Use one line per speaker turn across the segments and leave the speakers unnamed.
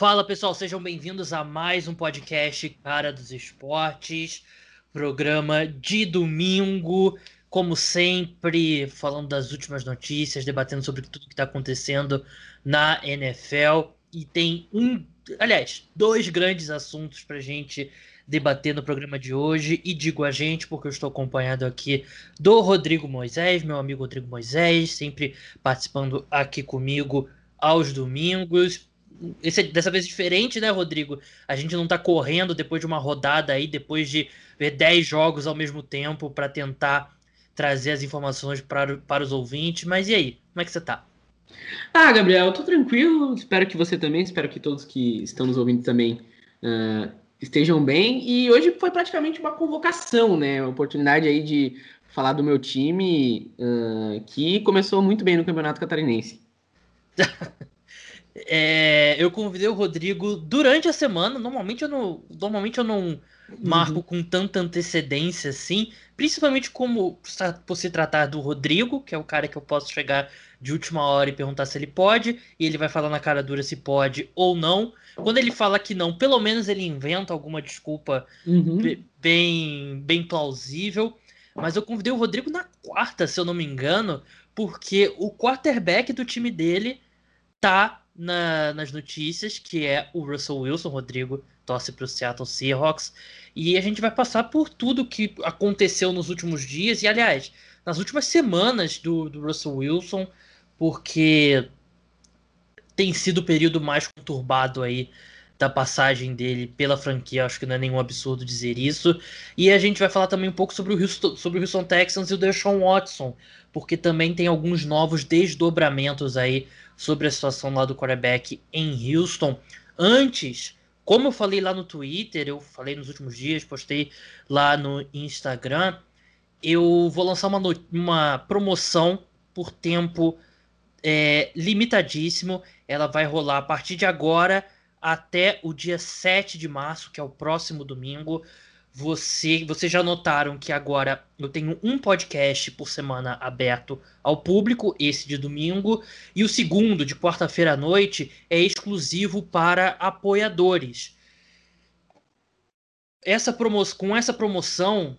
Fala pessoal, sejam bem-vindos a mais um podcast Cara dos Esportes, programa de domingo, como sempre, falando das últimas notícias, debatendo sobre tudo que está acontecendo na NFL. E tem um, aliás, dois grandes assuntos para gente debater no programa de hoje. E digo a gente, porque eu estou acompanhado aqui do Rodrigo Moisés, meu amigo Rodrigo Moisés, sempre participando aqui comigo aos domingos. Esse, é dessa vez diferente, né, Rodrigo? A gente não tá correndo depois de uma rodada aí, depois de ver 10 jogos ao mesmo tempo para tentar trazer as informações para, para os ouvintes. Mas e aí? Como é que você tá?
Ah, Gabriel, eu tô tranquilo. Espero que você também, espero que todos que estão nos ouvindo também uh, estejam bem. E hoje foi praticamente uma convocação, né? Uma oportunidade aí de falar do meu time uh, que começou muito bem no Campeonato Catarinense.
É, eu convidei o Rodrigo durante a semana. Normalmente eu não, normalmente eu não marco uhum. com tanta antecedência assim, principalmente como por se tratar do Rodrigo, que é o cara que eu posso chegar de última hora e perguntar se ele pode, e ele vai falar na cara dura se pode ou não. Quando ele fala que não, pelo menos ele inventa alguma desculpa uhum. bem, bem plausível. Mas eu convidei o Rodrigo na quarta, se eu não me engano, porque o quarterback do time dele tá na, nas notícias, que é o Russell Wilson, Rodrigo torce para o Seattle Seahawks, e a gente vai passar por tudo que aconteceu nos últimos dias, e aliás, nas últimas semanas do, do Russell Wilson, porque tem sido o período mais conturbado aí da passagem dele pela franquia, acho que não é nenhum absurdo dizer isso. E a gente vai falar também um pouco sobre o Houston, sobre o Houston Texans e o Deshaun Watson, porque também tem alguns novos desdobramentos aí sobre a situação lá do quarterback em Houston. Antes, como eu falei lá no Twitter, eu falei nos últimos dias, postei lá no Instagram, eu vou lançar uma, uma promoção por tempo é, limitadíssimo. Ela vai rolar a partir de agora até o dia 7 de março, que é o próximo domingo. Você, vocês já notaram que agora eu tenho um podcast por semana aberto ao público, esse de domingo, e o segundo, de quarta-feira à noite, é exclusivo para apoiadores. Essa com essa promoção,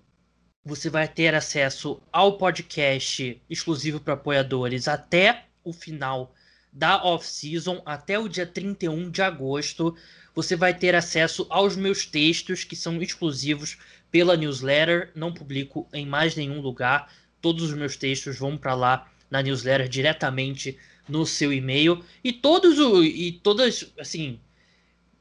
você vai ter acesso ao podcast exclusivo para apoiadores até o final da off-season, até o dia 31 de agosto você vai ter acesso aos meus textos que são exclusivos pela newsletter. Não publico em mais nenhum lugar. Todos os meus textos vão para lá na newsletter diretamente no seu e-mail e todos o e todas assim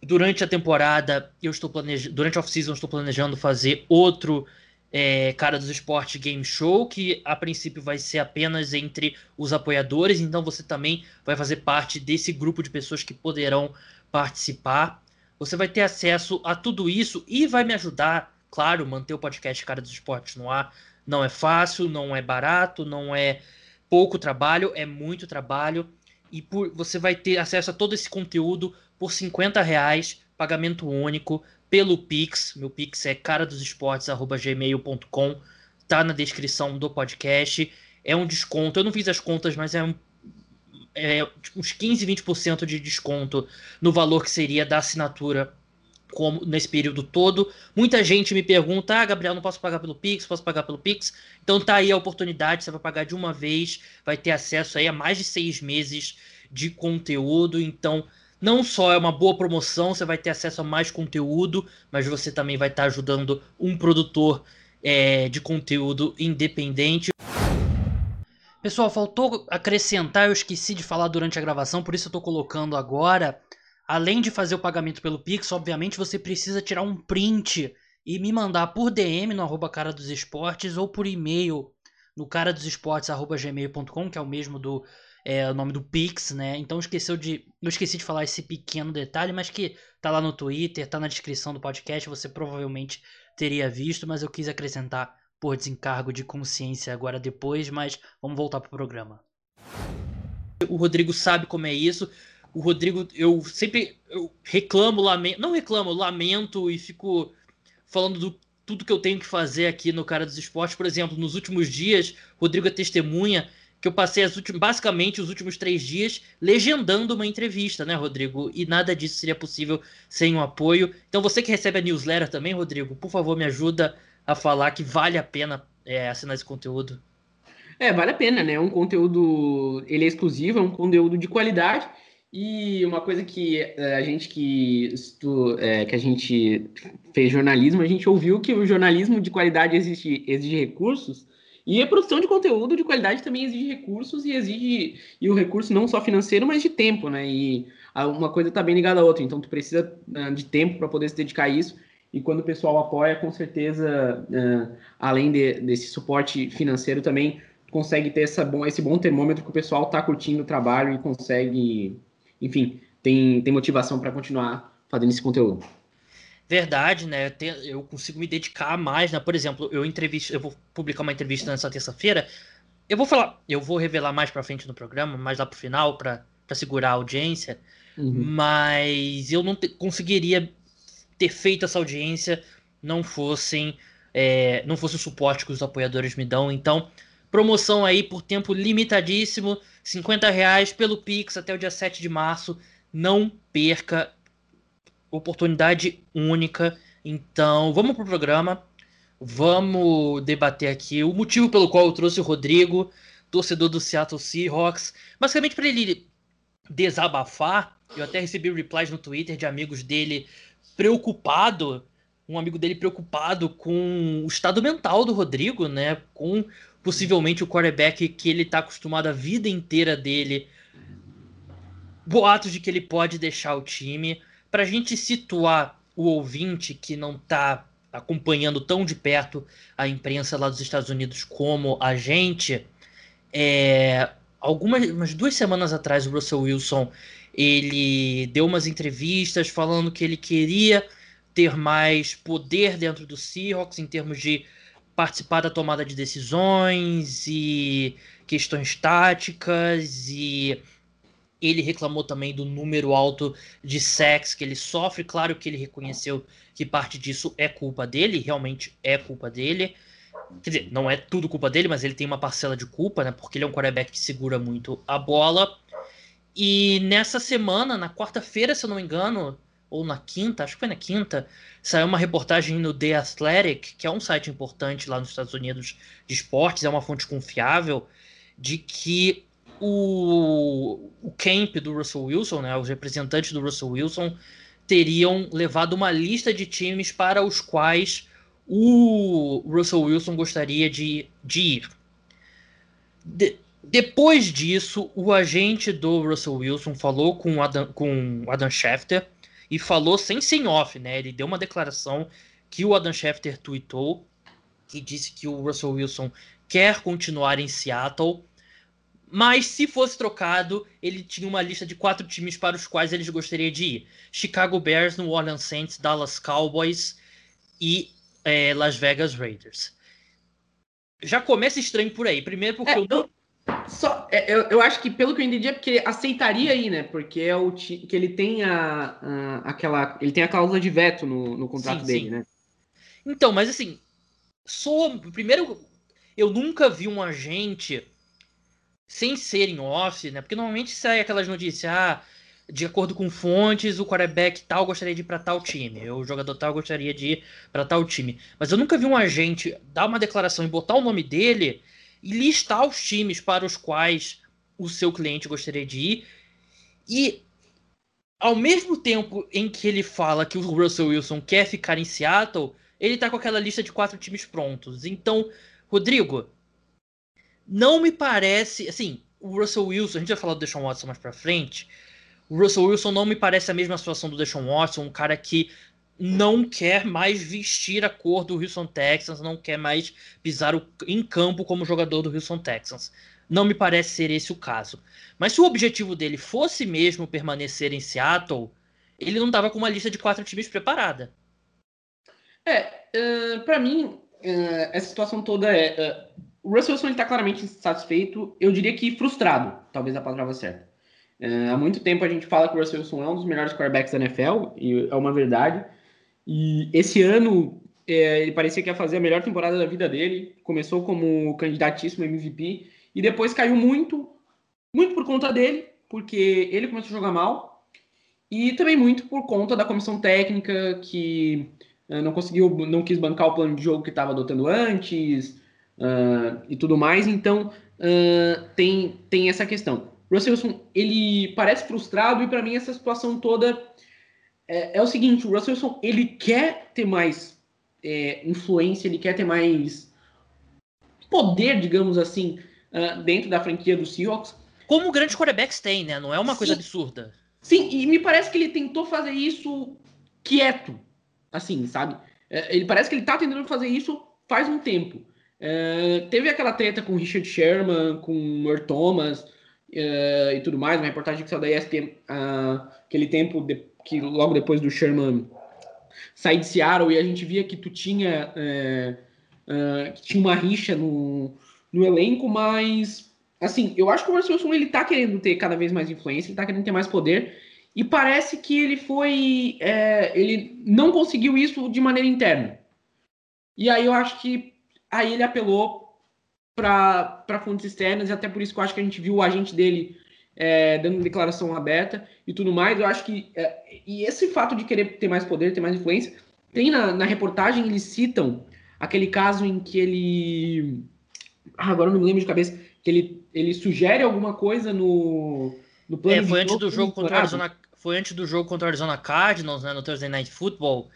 durante a temporada eu estou planejando durante a off-season estou planejando fazer outro é, cara dos esportes game show que a princípio vai ser apenas entre os apoiadores então você também vai fazer parte desse grupo de pessoas que poderão participar. Você vai ter acesso a tudo isso e vai me ajudar, claro, manter o podcast Cara dos Esportes no ar. Não é fácil, não é barato, não é pouco trabalho, é muito trabalho. E por, você vai ter acesso a todo esse conteúdo por 50 reais, pagamento único, pelo Pix. Meu Pix é cara dos esportes@gmail.com. Tá na descrição do podcast. É um desconto. Eu não fiz as contas, mas é um é, tipo, uns 15, 20% de desconto no valor que seria da assinatura como nesse período todo. Muita gente me pergunta: "Ah, Gabriel, não posso pagar pelo Pix, posso pagar pelo Pix?". Então tá aí a oportunidade, você vai pagar de uma vez, vai ter acesso aí a mais de seis meses de conteúdo. Então, não só é uma boa promoção, você vai ter acesso a mais conteúdo, mas você também vai estar ajudando um produtor é, de conteúdo independente. Pessoal, faltou acrescentar, eu esqueci de falar durante a gravação, por isso eu tô colocando agora. Além de fazer o pagamento pelo Pix, obviamente você precisa tirar um print e me mandar por DM no arroba cara dos esportes ou por e-mail no cara dos esportes arroba gmail.com, que é o mesmo do é, o nome do Pix, né? Então esqueceu de, eu esqueci de falar esse pequeno detalhe, mas que tá lá no Twitter, tá na descrição do podcast, você provavelmente teria visto, mas eu quis acrescentar por desencargo de consciência agora depois, mas vamos voltar pro programa. O Rodrigo sabe como é isso. O Rodrigo, eu sempre eu reclamo, lamento, não reclamo, lamento e fico falando do tudo que eu tenho que fazer aqui no Cara dos Esportes. Por exemplo, nos últimos dias, Rodrigo é testemunha que eu passei as últimas, basicamente os últimos três dias legendando uma entrevista, né, Rodrigo? E nada disso seria possível sem o apoio. Então você que recebe a newsletter também, Rodrigo, por favor, me ajuda a falar que vale a pena é, assinar esse conteúdo.
É, vale a pena, né? É um conteúdo, ele é exclusivo, é um conteúdo de qualidade e uma coisa que é, a gente que, estu, é, que a gente fez jornalismo, a gente ouviu que o jornalismo de qualidade exige, exige recursos e a produção de conteúdo de qualidade também exige recursos e exige e o recurso não só financeiro, mas de tempo, né? E uma coisa está bem ligada à outra. Então tu precisa uh, de tempo para poder se dedicar a isso. E quando o pessoal apoia, com certeza, uh, além de, desse suporte financeiro, também consegue ter essa bom, esse bom termômetro que o pessoal está curtindo o trabalho e consegue, enfim, tem, tem motivação para continuar fazendo esse conteúdo.
Verdade, né? Eu, consigo me dedicar mais, né? Por exemplo, eu entrevisto, eu vou publicar uma entrevista nessa terça-feira. Eu vou falar, eu vou revelar mais para frente no programa, mais lá pro final, para segurar a audiência. Uhum. Mas eu não te, conseguiria ter feito essa audiência não fossem é, não fosse o suporte que os apoiadores me dão. Então, Promoção aí por tempo limitadíssimo, 50 reais pelo Pix até o dia 7 de março. Não perca, oportunidade única. Então, vamos pro programa. Vamos debater aqui o motivo pelo qual eu trouxe o Rodrigo, torcedor do Seattle Seahawks, basicamente para ele desabafar. Eu até recebi replies no Twitter de amigos dele preocupado, um amigo dele preocupado com o estado mental do Rodrigo, né? Com possivelmente o quarterback que ele está acostumado a vida inteira dele. Boatos de que ele pode deixar o time. Para a gente situar o ouvinte que não está acompanhando tão de perto a imprensa lá dos Estados Unidos como a gente, é, algumas umas duas semanas atrás o Russell Wilson ele deu umas entrevistas falando que ele queria ter mais poder dentro do Seahawks em termos de participar da tomada de decisões e questões táticas e ele reclamou também do número alto de sacks que ele sofre. Claro que ele reconheceu que parte disso é culpa dele, realmente é culpa dele. Quer dizer, não é tudo culpa dele, mas ele tem uma parcela de culpa, né? Porque ele é um quarterback que segura muito a bola. E nessa semana, na quarta-feira, se eu não me engano, ou na quinta, acho que foi na quinta, saiu uma reportagem no The Athletic, que é um site importante lá nos Estados Unidos de esportes, é uma fonte confiável, de que o, o camp do Russell Wilson, né, os representantes do Russell Wilson, teriam levado uma lista de times para os quais o Russell Wilson gostaria de, de ir. De, depois disso, o agente do Russell Wilson falou com o Adam, com Adam Schefter, e falou sem sem off, né? Ele deu uma declaração que o Adam Schefter tweetou, que disse que o Russell Wilson quer continuar em Seattle, mas se fosse trocado, ele tinha uma lista de quatro times para os quais ele gostaria de ir: Chicago Bears, New Orleans Saints, Dallas Cowboys e é, Las Vegas Raiders. Já começa estranho por aí. Primeiro porque é, eu não.
Só, é, eu, eu acho que pelo que eu entendi é porque aceitaria aí, né? Porque é o que ele tem a, a, aquela ele tem a cláusula de veto no, no contrato sim, dele, sim. né?
Então, mas assim, sou primeiro eu nunca vi um agente sem ser em off, né? Porque normalmente sai aquelas notícias, ah, de acordo com fontes, o quarterback tal gostaria de ir para tal time, o jogador tal gostaria de ir para tal time. Mas eu nunca vi um agente dar uma declaração e botar o nome dele e listar os times para os quais o seu cliente gostaria de ir. E ao mesmo tempo em que ele fala que o Russell Wilson quer ficar em Seattle, ele tá com aquela lista de quatro times prontos. Então, Rodrigo, não me parece, assim, o Russell Wilson, a gente vai falar do Deshaun Watson mais para frente. O Russell Wilson não me parece a mesma situação do Deshaun Watson, um cara que não quer mais vestir a cor do Houston Texans, não quer mais pisar o, em campo como jogador do Houston Texans. Não me parece ser esse o caso. Mas se o objetivo dele fosse mesmo permanecer em Seattle, ele não estava com uma lista de quatro times preparada.
É, uh, para mim, uh, essa situação toda é. Uh, o Russell Wilson está claramente insatisfeito, eu diria que frustrado, talvez a palavra certa. há muito tempo a gente fala que o Russell Wilson é um dos melhores quarterbacks da NFL, e é uma verdade. E esse ano é, ele parecia que ia fazer a melhor temporada da vida dele. Começou como candidatíssimo MVP e depois caiu muito, muito por conta dele, porque ele começou a jogar mal, e também muito por conta da comissão técnica que uh, não conseguiu, não quis bancar o plano de jogo que estava adotando antes uh, e tudo mais. Então uh, tem, tem essa questão. Russell Wilson ele parece frustrado e para mim essa situação toda é, é, o seguinte: o Russell Wilson ele quer ter mais é, influência, ele quer ter mais poder, digamos assim, dentro da franquia do Seahawks.
Como grandes quarterbacks têm, né? Não é uma Sim. coisa absurda.
Sim, e me parece que ele tentou fazer isso quieto, assim, sabe? É, ele parece que ele tá tentando fazer isso faz um tempo. É, teve aquela treta com Richard Sherman, com Mer Thomas é, e tudo mais, uma reportagem que saiu da ESPN uh, aquele tempo de, que logo depois do Sherman sair de Seattle e a gente via que tu tinha é, uh, que tinha uma rixa no, no elenco, mas assim, eu acho que o Russell Wilson ele tá querendo ter cada vez mais influência, ele tá querendo ter mais poder, e parece que ele foi. É, ele não conseguiu isso de maneira interna. E aí eu acho que aí ele apelou para fontes externas, e até por isso que eu acho que a gente viu o agente dele é, dando declaração aberta e tudo mais. Eu acho que. É, e esse fato de querer ter mais poder, ter mais influência, tem na, na reportagem, eles citam aquele caso em que ele. Ah, agora não me lembro de cabeça que ele, ele sugere alguma coisa no, no
plano é, foi antes do jogo contra o Arizona, foi antes do jogo contra o Arizona Cardinals, né, no Thursday Night Football,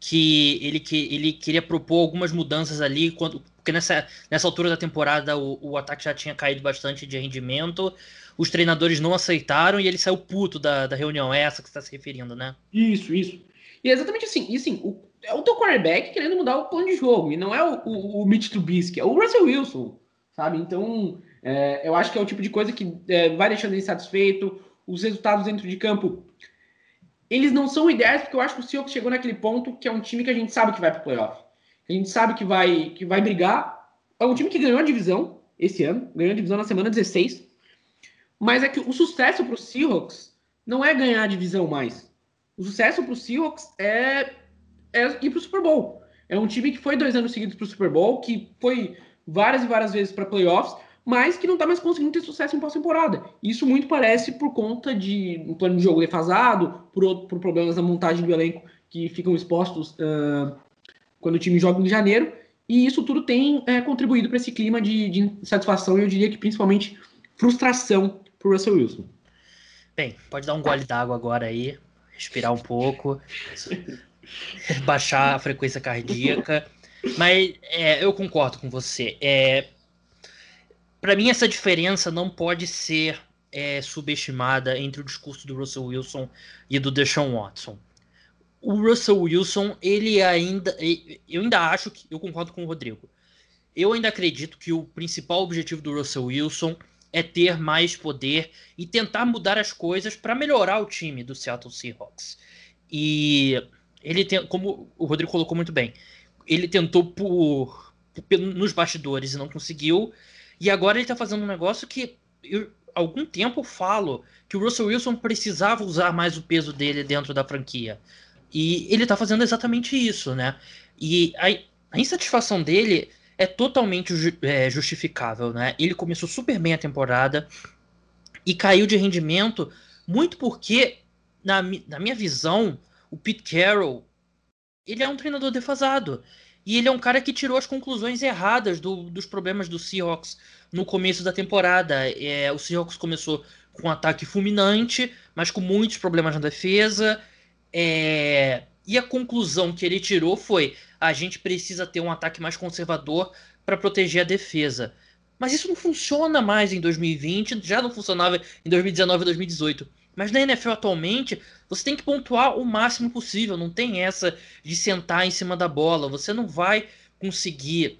que ele, que ele queria propor algumas mudanças ali, quando, porque nessa, nessa altura da temporada o, o ataque já tinha caído bastante de rendimento, os treinadores não aceitaram e ele saiu puto da, da reunião, é essa que você está se referindo, né?
Isso, isso. E é exatamente assim, e assim, o, é o teu quarterback querendo mudar o plano de jogo, e não é o, o, o Mitch Trubisky, é o Russell Wilson, sabe? Então, é, eu acho que é o tipo de coisa que é, vai deixando ele satisfeito. Os resultados dentro de campo, eles não são ideais, porque eu acho que o Seahawks chegou naquele ponto que é um time que a gente sabe que vai para o playoff. A gente sabe que vai, que vai brigar. É um time que ganhou a divisão esse ano, ganhou a divisão na semana 16. Mas é que o sucesso para o Seahawks não é ganhar a divisão mais. O sucesso para o Seahawks é, é ir para o Super Bowl. É um time que foi dois anos seguidos para o Super Bowl, que foi várias e várias vezes para playoffs, mas que não está mais conseguindo ter sucesso em pós-temporada. Isso muito parece por conta de um plano de jogo defasado, por, por problemas na montagem do elenco que ficam expostos uh, quando o time joga em janeiro, e isso tudo tem é, contribuído para esse clima de, de insatisfação e eu diria que principalmente frustração para o Russell Wilson.
Bem, pode dar um gole d'água agora aí, respirar um pouco, baixar a frequência cardíaca. Mas é, eu concordo com você. É, para mim, essa diferença não pode ser é, subestimada entre o discurso do Russell Wilson e do Deshaun Watson. O Russell Wilson, ele ainda. Eu ainda acho que. Eu concordo com o Rodrigo. Eu ainda acredito que o principal objetivo do Russell Wilson é ter mais poder e tentar mudar as coisas para melhorar o time do Seattle Seahawks. E ele tem, como o Rodrigo colocou muito bem, ele tentou por, por, nos bastidores e não conseguiu. E agora ele está fazendo um negócio que eu, algum tempo falo que o Russell Wilson precisava usar mais o peso dele dentro da franquia. E ele está fazendo exatamente isso, né? E a, a insatisfação dele é totalmente é, justificável, né? Ele começou super bem a temporada e caiu de rendimento muito porque, na, na minha visão, o Pete Carroll ele é um treinador defasado. E ele é um cara que tirou as conclusões erradas do, dos problemas do Seahawks no começo da temporada. É, o Seahawks começou com um ataque fulminante, mas com muitos problemas na defesa. É, e a conclusão que ele tirou foi: a gente precisa ter um ataque mais conservador para proteger a defesa. Mas isso não funciona mais em 2020, já não funcionava em 2019 e 2018. Mas na NFL atualmente, você tem que pontuar o máximo possível. Não tem essa de sentar em cima da bola. Você não vai conseguir.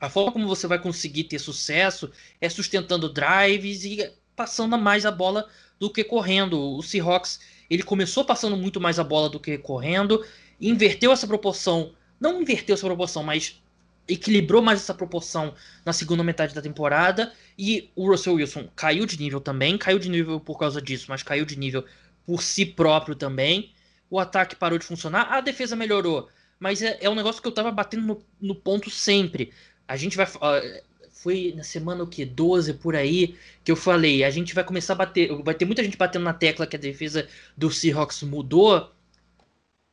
A forma como você vai conseguir ter sucesso é sustentando drives e passando mais a bola do que correndo. O Seahawks ele começou passando muito mais a bola do que correndo, inverteu essa proporção. Não inverteu essa proporção, mas equilibrou mais essa proporção na segunda metade da temporada e o Russell Wilson caiu de nível também, caiu de nível por causa disso, mas caiu de nível por si próprio também. O ataque parou de funcionar, a defesa melhorou, mas é, é um negócio que eu tava batendo no, no ponto sempre. A gente vai. Uh, foi na semana o que 12 por aí que eu falei, a gente vai começar a bater, vai ter muita gente batendo na tecla que a defesa do Seahawks mudou,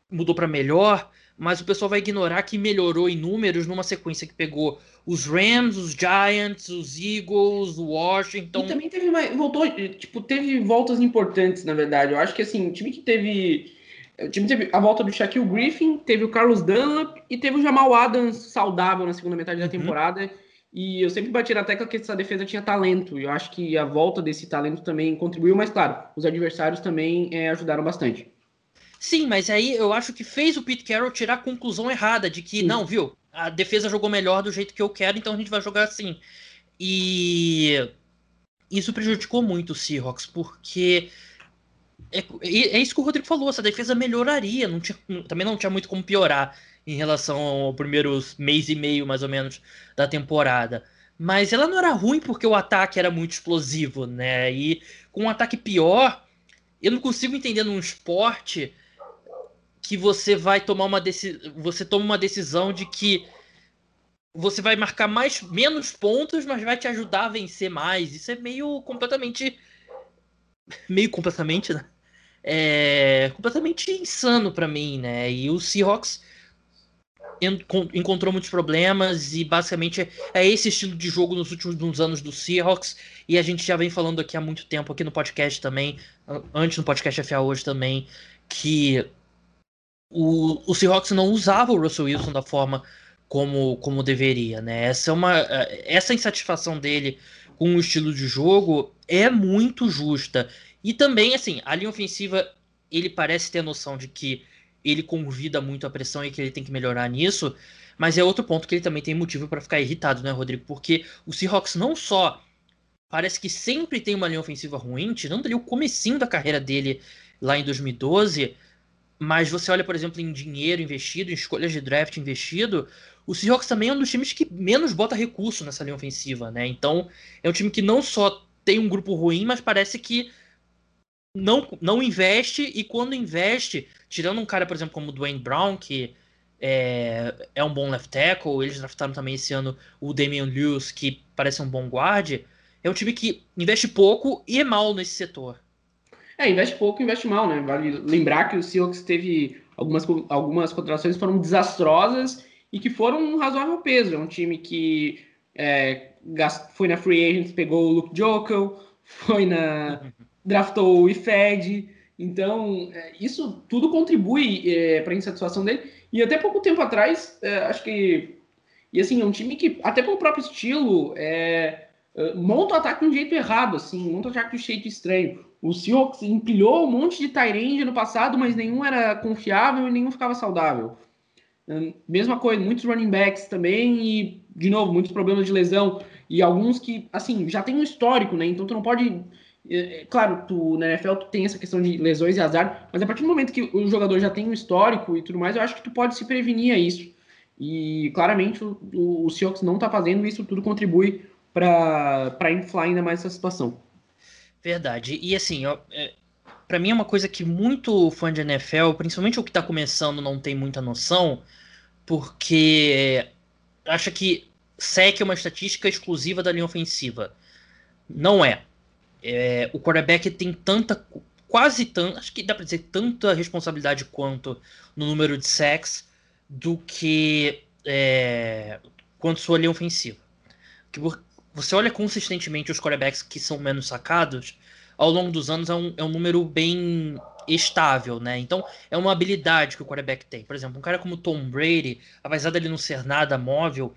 mudou para melhor, mas o pessoal vai ignorar que melhorou em números numa sequência que pegou os Rams, os Giants, os Eagles, o Washington.
E também teve mais, voltou, tipo, teve voltas importantes, na verdade. Eu acho que assim, o time que teve o time teve a volta do Shaquille Griffin, teve o Carlos Dunlap e teve o Jamal Adams saudável na segunda metade da uhum. temporada. E eu sempre bati na tecla que essa defesa tinha talento. E eu acho que a volta desse talento também contribuiu, mas claro, os adversários também é, ajudaram bastante.
Sim, mas aí eu acho que fez o Pete Carroll tirar a conclusão errada de que, Sim. não, viu, a defesa jogou melhor do jeito que eu quero, então a gente vai jogar assim. E isso prejudicou muito o Seahawks, porque é, é isso que o Rodrigo falou, essa defesa melhoraria, não tinha, também não tinha muito como piorar em relação ao primeiros mês e meio, mais ou menos, da temporada. Mas ela não era ruim porque o ataque era muito explosivo, né? E com um ataque pior, eu não consigo entender num esporte que você vai tomar uma decisão. Você toma uma decisão de que você vai marcar mais menos pontos, mas vai te ajudar a vencer mais. Isso é meio completamente. Meio completamente, né? É completamente insano para mim, né? E o Seahawks encontrou muitos problemas e basicamente é esse estilo de jogo nos últimos anos do Seahawks e a gente já vem falando aqui há muito tempo aqui no podcast também, antes no podcast FA hoje também, que o, o Seahawks não usava o Russell Wilson da forma como, como deveria, né? Essa é uma essa insatisfação dele com o estilo de jogo é muito justa. E também assim, a linha ofensiva ele parece ter a noção de que ele convida muito a pressão e que ele tem que melhorar nisso. Mas é outro ponto que ele também tem motivo para ficar irritado, né, Rodrigo? Porque o Seahawks não só parece que sempre tem uma linha ofensiva ruim, tirando ali o comecinho da carreira dele lá em 2012, mas você olha, por exemplo, em dinheiro investido, em escolhas de draft investido, o Seahawks também é um dos times que menos bota recurso nessa linha ofensiva, né? Então, é um time que não só tem um grupo ruim, mas parece que não, não investe e quando investe, tirando um cara, por exemplo, como o Dwayne Brown, que é, é um bom left tackle, eles draftaram também esse ano o Damian Lewis, que parece um bom guard, é um time que investe pouco e é mal nesse setor.
É, investe pouco investe mal, né? Vale lembrar que o Seahawks teve algumas, algumas contratações que foram desastrosas e que foram um razoável peso. É um time que é, foi na Free Agents, pegou o Luke Jokel, foi na draftou o IFED. Então, é, isso tudo contribui é, para a insatisfação dele. E até pouco tempo atrás, é, acho que. E assim, é um time que, até pelo próprio estilo, é, é monta o ataque de um jeito errado, assim, monta o ataque de um jeito estranho. O Seahawks empilhou um monte de Tyrande no passado, mas nenhum era confiável e nenhum ficava saudável. Mesma coisa, muitos running backs também, e, de novo, muitos problemas de lesão. E alguns que, assim, já tem um histórico, né? Então tu não pode é, claro, tu, na NFL tu tem essa questão de lesões e azar, mas a partir do momento que o jogador já tem um histórico e tudo mais, eu acho que tu pode se prevenir a isso. E claramente o, o, o Seahawks não tá fazendo isso, tudo contribui para inflar ainda mais essa situação.
Verdade. E assim, é, para mim é uma coisa que muito fã de NFL, principalmente o que tá começando, não tem muita noção, porque acha que SEC é uma estatística exclusiva da linha ofensiva. Não é é, o quarterback tem tanta, quase tanto, acho que dá para dizer tanta responsabilidade quanto no número de sacks do que é, quanto sua linha ofensiva. Você olha consistentemente os quarterbacks que são menos sacados, ao longo dos anos é um, é um número bem estável, né? Então é uma habilidade que o quarterback tem. Por exemplo, um cara como Tom Brady, apesar dele não ser nada móvel,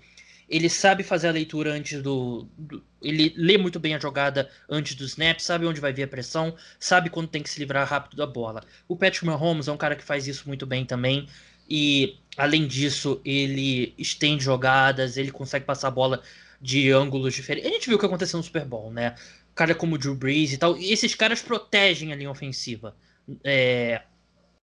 ele sabe fazer a leitura antes do, do, Ele lê muito bem a jogada antes do snap, sabe onde vai vir a pressão, sabe quando tem que se livrar rápido da bola. O Patrick Mahomes é um cara que faz isso muito bem também. E além disso, ele estende jogadas, ele consegue passar a bola de ângulos diferentes. A gente viu o que aconteceu no Super Bowl, né? Cara como o Drew Brees e tal. E esses caras protegem a linha ofensiva. É,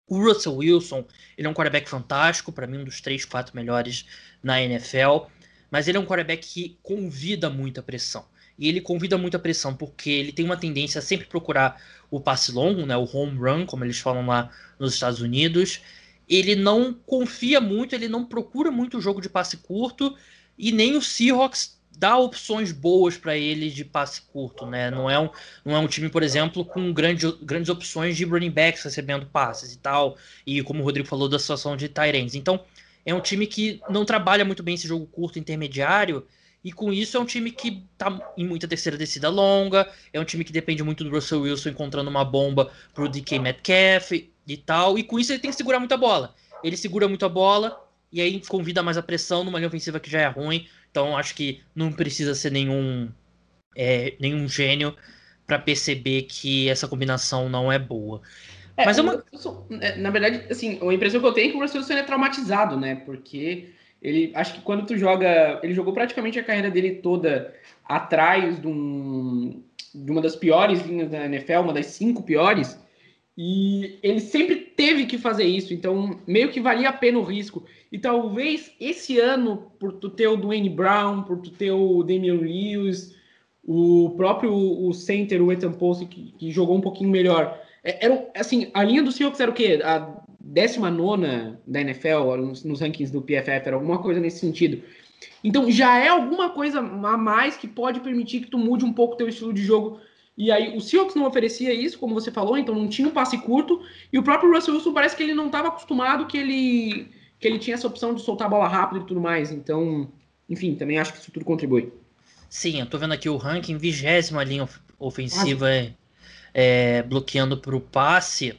o Russell Wilson, ele é um quarterback fantástico, para mim um dos três, quatro melhores na NFL. Mas ele é um quarterback que convida muita pressão. E ele convida muita pressão porque ele tem uma tendência a sempre procurar o passe longo, né, o home run, como eles falam lá nos Estados Unidos. Ele não confia muito, ele não procura muito o jogo de passe curto e nem o Seahawks dá opções boas para ele de passe curto, né? Não é um, não é um time, por exemplo, com grande, grandes opções de running backs recebendo passes e tal, e como o Rodrigo falou da situação de Tyrants. Então, é um time que não trabalha muito bem esse jogo curto intermediário, e com isso é um time que tá em muita terceira descida longa, é um time que depende muito do Russell Wilson encontrando uma bomba pro DK Metcalf e tal, e com isso ele tem que segurar muita bola. Ele segura muito a bola, e aí convida mais a pressão numa linha ofensiva que já é ruim. Então acho que não precisa ser nenhum, é, nenhum gênio para perceber que essa combinação não é boa.
É, Mas é uma... É, na verdade, assim, a impressão que eu tenho é que o Russell Wilson é traumatizado, né? Porque ele acho que quando tu joga. Ele jogou praticamente a carreira dele toda atrás de, um, de uma das piores linhas da NFL, uma das cinco piores. E ele sempre teve que fazer isso, então meio que valia a pena o risco. E talvez esse ano, por tu ter o Dwayne Brown, por tu ter o Damian Lewis, o próprio o center, o Ethan Post, que, que jogou um pouquinho melhor. É, era, assim, a linha do Seahawks era o quê? A 19 da NFL, nos, nos rankings do PFF, era alguma coisa nesse sentido. Então já é alguma coisa a mais que pode permitir que tu mude um pouco teu estilo de jogo e aí o Seahawks não oferecia isso, como você falou, então não tinha um passe curto. E o próprio Russell Wilson parece que ele não estava acostumado que ele, que ele tinha essa opção de soltar a bola rápido e tudo mais. Então, enfim, também acho que isso tudo contribui.
Sim, eu tô vendo aqui o ranking, vigésima linha ofensiva é, é, bloqueando para o passe.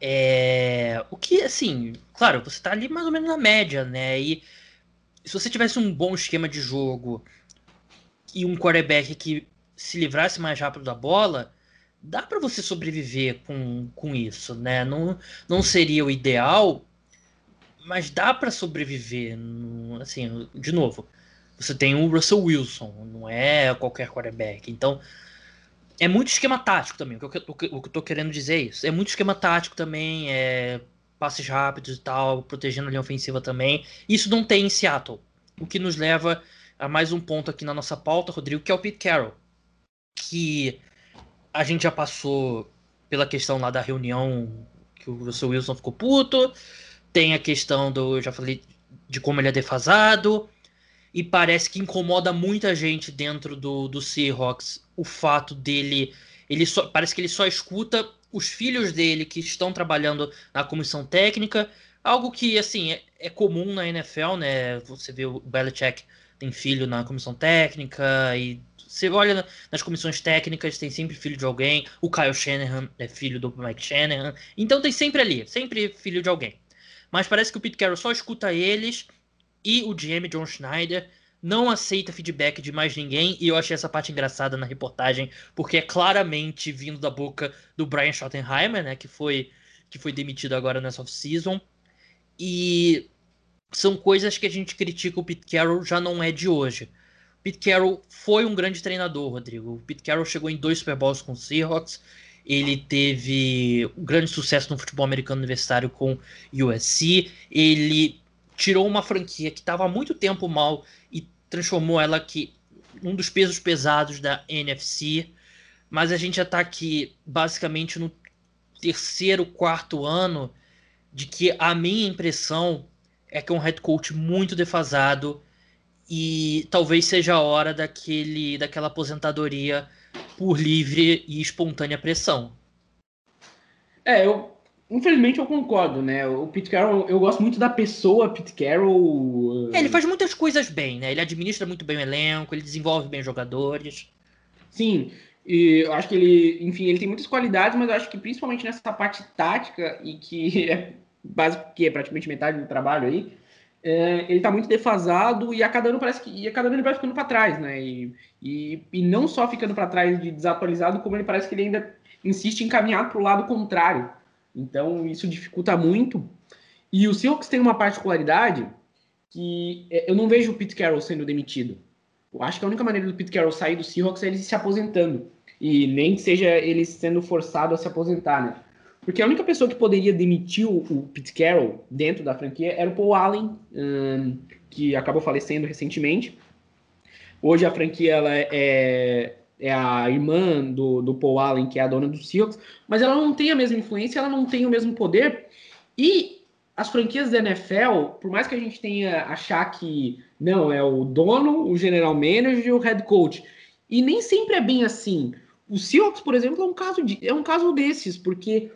É, o que, assim, claro, você tá ali mais ou menos na média, né? E se você tivesse um bom esquema de jogo e um quarterback que se livrasse mais rápido da bola, dá para você sobreviver com, com isso, né? Não, não seria o ideal, mas dá para sobreviver. Assim, de novo, você tem o Russell Wilson, não é qualquer quarterback. Então, é muito esquema tático também. O que eu, o que eu tô querendo dizer é isso. É muito esquema tático também, é passes rápidos e tal, protegendo a linha ofensiva também. Isso não tem em Seattle. O que nos leva a mais um ponto aqui na nossa pauta, Rodrigo, que é o Pete Carroll que a gente já passou pela questão lá da reunião que o Russell Wilson ficou puto, tem a questão do, eu já falei, de como ele é defasado, e parece que incomoda muita gente dentro do, do Seahawks o fato dele, ele só, parece que ele só escuta os filhos dele que estão trabalhando na comissão técnica, algo que, assim, é, é comum na NFL, né, você vê o Belichick tem filho na comissão técnica e você olha nas comissões técnicas, tem sempre filho de alguém. O Kyle Shanahan é filho do Mike Shanahan. Então tem sempre ali, sempre filho de alguém. Mas parece que o Pete Carroll só escuta eles e o GM John Schneider não aceita feedback de mais ninguém. E eu achei essa parte engraçada na reportagem, porque é claramente vindo da boca do Brian Schottenheimer, né? Que foi, que foi demitido agora nessa off-season. E são coisas que a gente critica o Pete Carroll já não é de hoje. Pete Carroll foi um grande treinador, Rodrigo. O Pete Carroll chegou em dois Super Bowls com o Seahawks. Ele teve um grande sucesso no futebol americano universitário com USC. Ele tirou uma franquia que estava há muito tempo mal e transformou ela aqui um dos pesos pesados da NFC. Mas a gente já está aqui basicamente no terceiro, quarto ano de que a minha impressão é que é um head coach muito defasado e talvez seja a hora daquele, daquela aposentadoria por livre e espontânea pressão.
É, eu infelizmente eu concordo, né? O Pete Carroll, eu gosto muito da pessoa Pete Carroll.
É, ele faz muitas coisas bem, né? Ele administra muito bem o elenco, ele desenvolve bem os jogadores.
Sim, e eu acho que ele, enfim, ele tem muitas qualidades, mas eu acho que principalmente nessa parte tática e que é básico que é praticamente metade do trabalho aí, é, ele está muito defasado e a cada ano parece que e a cada ano ele vai ficando para trás, né? E, e, e não só ficando para trás de desatualizado, como ele parece que ele ainda insiste em caminhar para o lado contrário. Então isso dificulta muito. E o Seahawks tem uma particularidade que é, eu não vejo o Pete Carroll sendo demitido. Eu acho que a única maneira do Pete Carroll sair do Seahawks é ele se aposentando. E nem que seja ele sendo forçado a se aposentar, né? Porque a única pessoa que poderia demitir o, Pete Carroll dentro da franquia era o Paul Allen, um, que acabou falecendo recentemente. Hoje a franquia ela é, é a irmã do, do Paul Allen, que é a dona do Seahawks, mas ela não tem a mesma influência, ela não tem o mesmo poder. E as franquias da NFL, por mais que a gente tenha achar que não, é o dono, o general manager e o head coach, e nem sempre é bem assim. O Seahawks, por exemplo, é um caso, de, é um caso desses, porque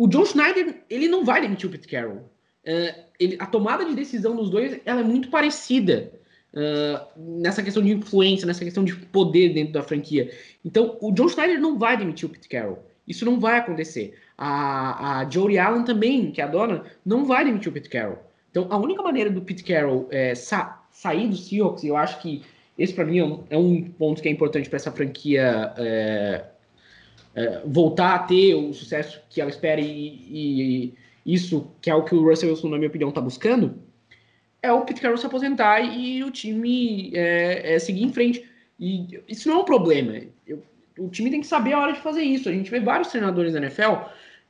o John Schneider ele não vai demitir o Pete Carroll. Uh, ele, a tomada de decisão dos dois ela é muito parecida uh, nessa questão de influência, nessa questão de poder dentro da franquia. Então, o John Schneider não vai demitir o Pete Carroll. Isso não vai acontecer. A, a Jodie Allen também, que é a dona, não vai demitir o Pete Carroll. Então, a única maneira do Pete Carroll é, sa sair do Seahawks, e eu acho que esse para mim é um, é um, ponto que é importante para essa franquia é, é, voltar a ter o sucesso que ela espera e, e, isso que é o que o Russell Wilson, na minha opinião, está buscando, é o Pete Carroll se aposentar e o time é, é seguir em frente. E isso não é um problema. Eu, o time tem que saber a hora de fazer isso. A gente vê vários treinadores da NFL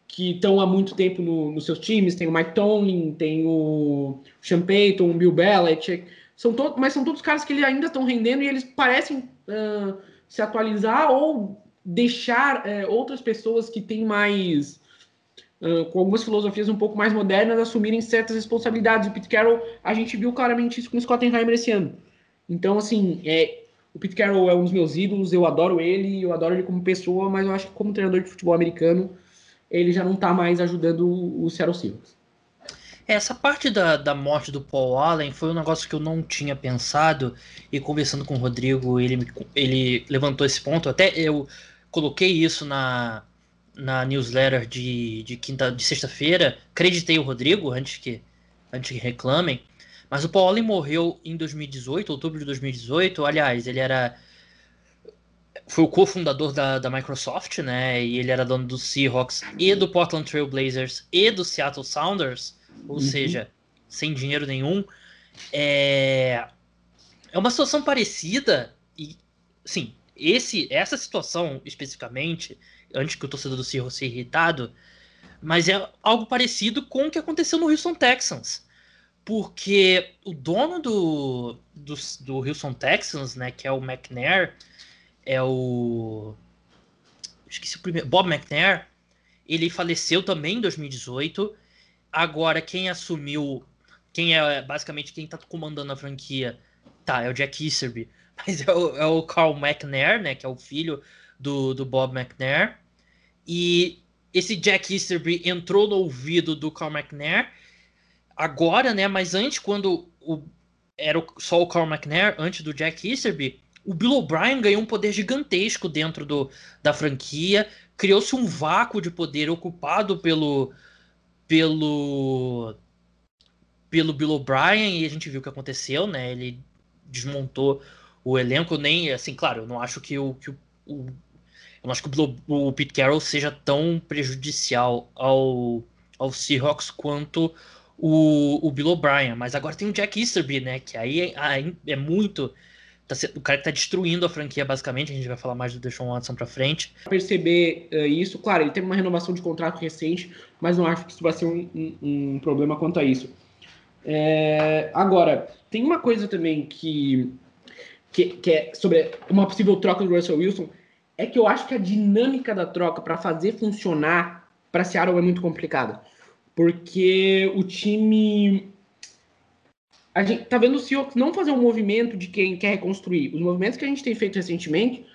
que estão há muito tempo no, nos seus times. Tem o Mike Tomlin, tem o Sean Payton, o Bill Belichick. São todos, mas são todos caras que eles ainda estão rendendo e eles parecem uh, se atualizar ou deixar uh, outras pessoas que têm mais uh, com algumas filosofias um pouco mais modernas assumirem certas responsabilidades. O Pete Carroll, a gente viu claramente isso com o Schottenheimer esse ano. Então, assim, é, o Pete Carroll é um dos meus ídolos, eu adoro ele, eu adoro ele como pessoa, mas eu acho que como treinador de futebol americano, ele já não está mais ajudando o Seattle Seahawks.
Essa parte da, da morte do Paul Allen foi um negócio que eu não tinha pensado, e conversando com o Rodrigo, ele, ele levantou esse ponto, até eu coloquei isso na, na newsletter de, de quinta de sexta-feira, acreditei o Rodrigo antes que, antes que reclamem, mas o Paul Allen morreu em 2018, outubro de 2018. Aliás, ele era. Foi o cofundador da, da Microsoft, né? E ele era dono do Seahawks e do Portland Trail Blazers e do Seattle Sounders, ou uhum. seja, sem dinheiro nenhum. É, é uma situação parecida e, sim, esse, essa situação especificamente, antes que o torcedor do Seahawks seja irritado, mas é algo parecido com o que aconteceu no Houston Texans porque o dono do, do, do Houston Texans, né, que é o McNair, é o. Esqueci o primeiro. Bob McNair, ele faleceu também em 2018. Agora, quem assumiu. Quem é basicamente quem tá comandando a franquia. Tá, é o Jack Easterby. Mas é o, é o Carl McNair, né? Que é o filho do, do Bob McNair. E esse Jack Easterby entrou no ouvido do Carl McNair agora, né? Mas antes, quando o, era só o Carl McNair, antes do Jack Easterby, o Bill O'Brien ganhou um poder gigantesco dentro do, da franquia. Criou-se um vácuo de poder ocupado pelo pelo pelo Bill O'Brien e a gente viu o que aconteceu, né? Ele desmontou o elenco, nem assim, claro, eu não acho que o, que o, o eu não acho que o, o Pete Carroll seja tão prejudicial ao, ao Seahawks quanto o, o Bill O'Brien, mas agora tem o Jack Easterby, né? Que aí é, é muito. Tá, o cara que tá destruindo a franquia, basicamente. A gente vai falar mais do Deshaun Watson pra frente.
Perceber uh, isso, claro, ele teve uma renovação de contrato recente, mas não acho que isso vai ser um, um, um problema quanto a isso. É, agora, tem uma coisa também que, que, que, é sobre uma possível troca do Russell Wilson, é que eu acho que a dinâmica da troca para fazer funcionar para Seattle é muito complicada porque o time. A gente tá vendo o Seahawks não fazer um movimento de quem quer reconstruir. Os movimentos que a gente tem feito recentemente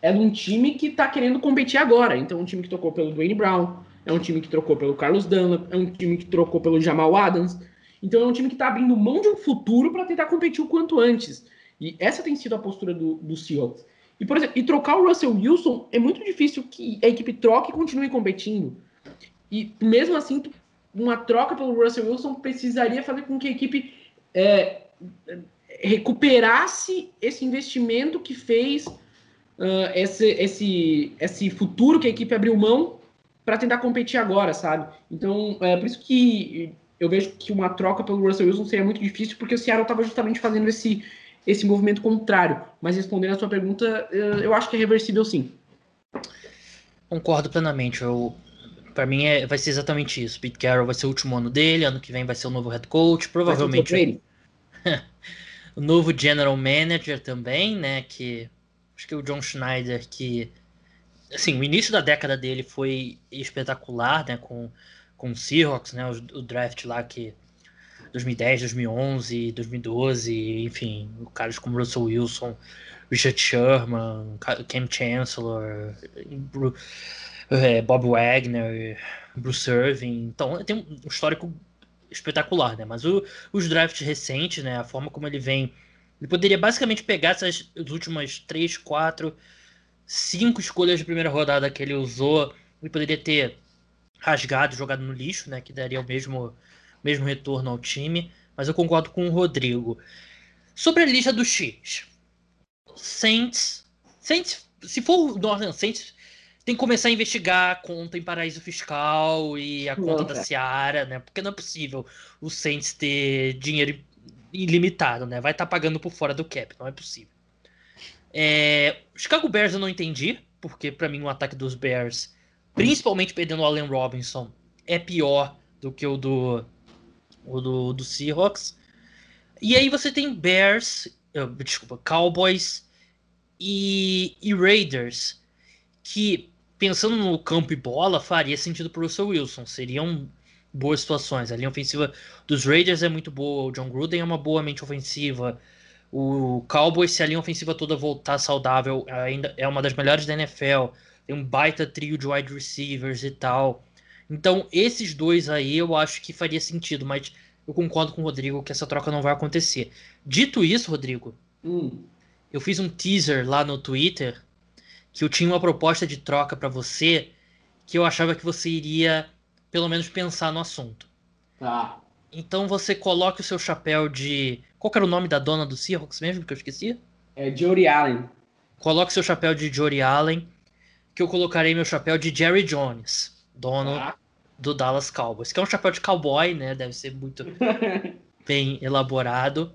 é de um time que está querendo competir agora. Então, um time que trocou pelo Dwayne Brown, é um time que trocou pelo Carlos Dunlap, é um time que trocou pelo Jamal Adams. Então, é um time que está abrindo mão de um futuro para tentar competir o quanto antes. E essa tem sido a postura do, do Seahawks. E, por exemplo, e trocar o Russell Wilson é muito difícil que a equipe troque e continue competindo. E mesmo assim, uma troca pelo Russell Wilson precisaria fazer com que a equipe é, recuperasse esse investimento que fez uh, esse, esse, esse futuro que a equipe abriu mão para tentar competir agora, sabe? Então, é por isso que eu vejo que uma troca pelo Russell Wilson seria muito difícil, porque o Seattle estava justamente fazendo esse, esse movimento contrário. Mas respondendo a sua pergunta, eu acho que é reversível sim.
Concordo plenamente. Eu para mim é, vai ser exatamente isso. Pete Carroll vai ser o último ano dele, ano que vem vai ser o novo head coach, provavelmente o novo general manager também, né? Que acho que o John Schneider que assim, o início da década dele foi espetacular, né? Com, com com o Seahawks, né? O, o, draft lá que 2010, 2011, 2012, enfim, caras como Russell Wilson, Richard Sherman, Cam Chancellor, é, Bob Wagner, Bruce Irving. Então tem um histórico espetacular, né? Mas o, os drafts recentes, né? A forma como ele vem. Ele poderia basicamente pegar essas últimas três, quatro, cinco escolhas de primeira rodada que ele usou. Ele poderia ter rasgado, jogado no lixo, né? Que daria o mesmo, mesmo retorno ao time. Mas eu concordo com o Rodrigo. Sobre a lista dos X. Saints. Saints, se for o Northern Saints, tem que começar a investigar a conta em paraíso fiscal e a conta da Seara, né? Porque não é possível o Saints ter dinheiro ilimitado, né? Vai estar tá pagando por fora do cap, não é possível. É, Chicago Bears eu não entendi, porque para mim o ataque dos Bears, principalmente perdendo o Allen Robinson, é pior do que o do, o do, do Seahawks. E aí você tem Bears, desculpa, Cowboys e, e Raiders, que pensando no campo e bola, faria sentido para o Russell Wilson. Seriam boas situações. A linha ofensiva dos Raiders é muito boa. O John Gruden é uma boa mente ofensiva. O Cowboys, se a linha ofensiva toda voltar saudável, ainda é uma das melhores da NFL. Tem um baita trio de wide receivers e tal. Então, esses dois aí eu acho que faria sentido, mas eu concordo com o Rodrigo que essa troca não vai acontecer. Dito isso, Rodrigo, hum. eu fiz um teaser lá no Twitter que eu tinha uma proposta de troca para você que eu achava que você iria pelo menos pensar no assunto.
Tá.
Então você coloque o seu chapéu de. Qual era o nome da dona do Seahawks mesmo que eu esqueci?
É Jory Allen.
Coloque seu chapéu de Jory Allen, que eu colocarei meu chapéu de Jerry Jones, dono tá. do Dallas Cowboys, que é um chapéu de cowboy, né? Deve ser muito bem elaborado.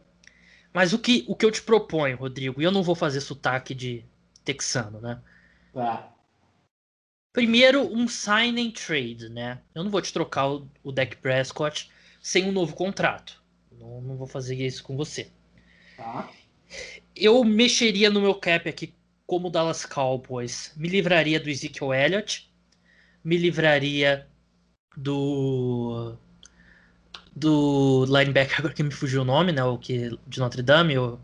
Mas o que, o que eu te proponho, Rodrigo, e eu não vou fazer sotaque de texano, né?
Tá.
Primeiro, um sign and trade, né? Eu não vou te trocar o, o Dak Prescott sem um novo contrato. Não, não vou fazer isso com você.
Tá.
Eu mexeria no meu cap aqui como o Dallas Cowboys. Me livraria do Ezekiel Elliott. Me livraria do do linebacker agora que me fugiu o nome, né? O que de Notre Dame, o,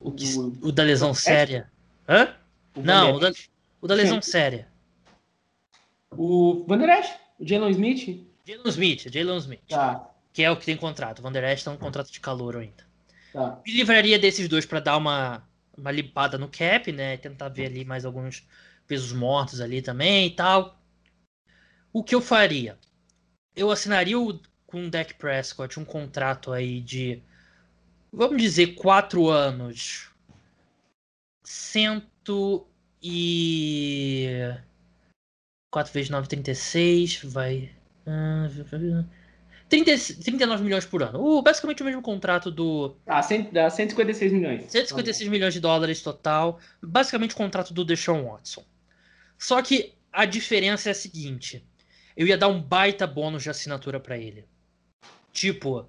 o, que, o da lesão séria. Hã? O não, o da, o da lesão Sim. séria.
O Van Der Esch? O Jalen Smith?
Jalen Smith, Jalen Smith.
Tá.
Que é o que tem contrato. O Van Der Esch tá um contrato de calor ainda.
Tá.
Me livraria desses dois para dar uma, uma limpada no cap, né? Tentar ver ali mais alguns pesos mortos ali também e tal. O que eu faria? Eu assinaria o, com o Dak Prescott um contrato aí de, vamos dizer, quatro anos. Cento e. 4 vezes 9, 36. Vai. 30, 39 milhões por ano. O, basicamente o mesmo contrato do.
Ah, dá 156 milhões.
156 milhões de dólares total. Basicamente o contrato do Deshaun Watson. Só que a diferença é a seguinte: eu ia dar um baita bônus de assinatura para ele. Tipo,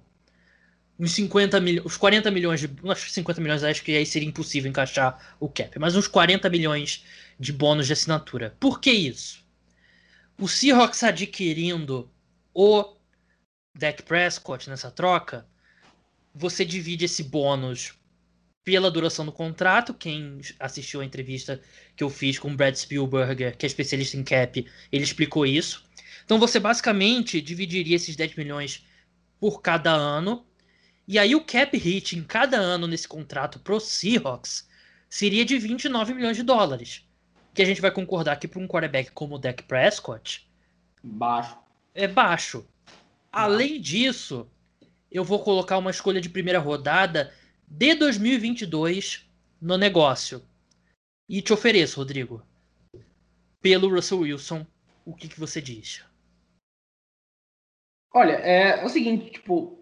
uns 50 milhões, os 40 milhões de, uns 50 milhões acho que aí seria impossível encaixar o cap, mas uns 40 milhões de bônus de assinatura. Por que isso? O Seahawks adquirindo o Dak Prescott nessa troca, você divide esse bônus pela duração do contrato. Quem assistiu a entrevista que eu fiz com o Brad Spielberger, que é especialista em cap, ele explicou isso. Então você basicamente dividiria esses 10 milhões por cada ano e aí o cap hit em cada ano nesse contrato pro Seahawks seria de 29 milhões de dólares. Que a gente vai concordar que para um quarterback como o Dak Prescott.
Baixo.
É baixo. Além disso, eu vou colocar uma escolha de primeira rodada de 2022 no negócio. E te ofereço, Rodrigo, pelo Russell Wilson, o que, que você diz?
Olha, é, é o seguinte, tipo,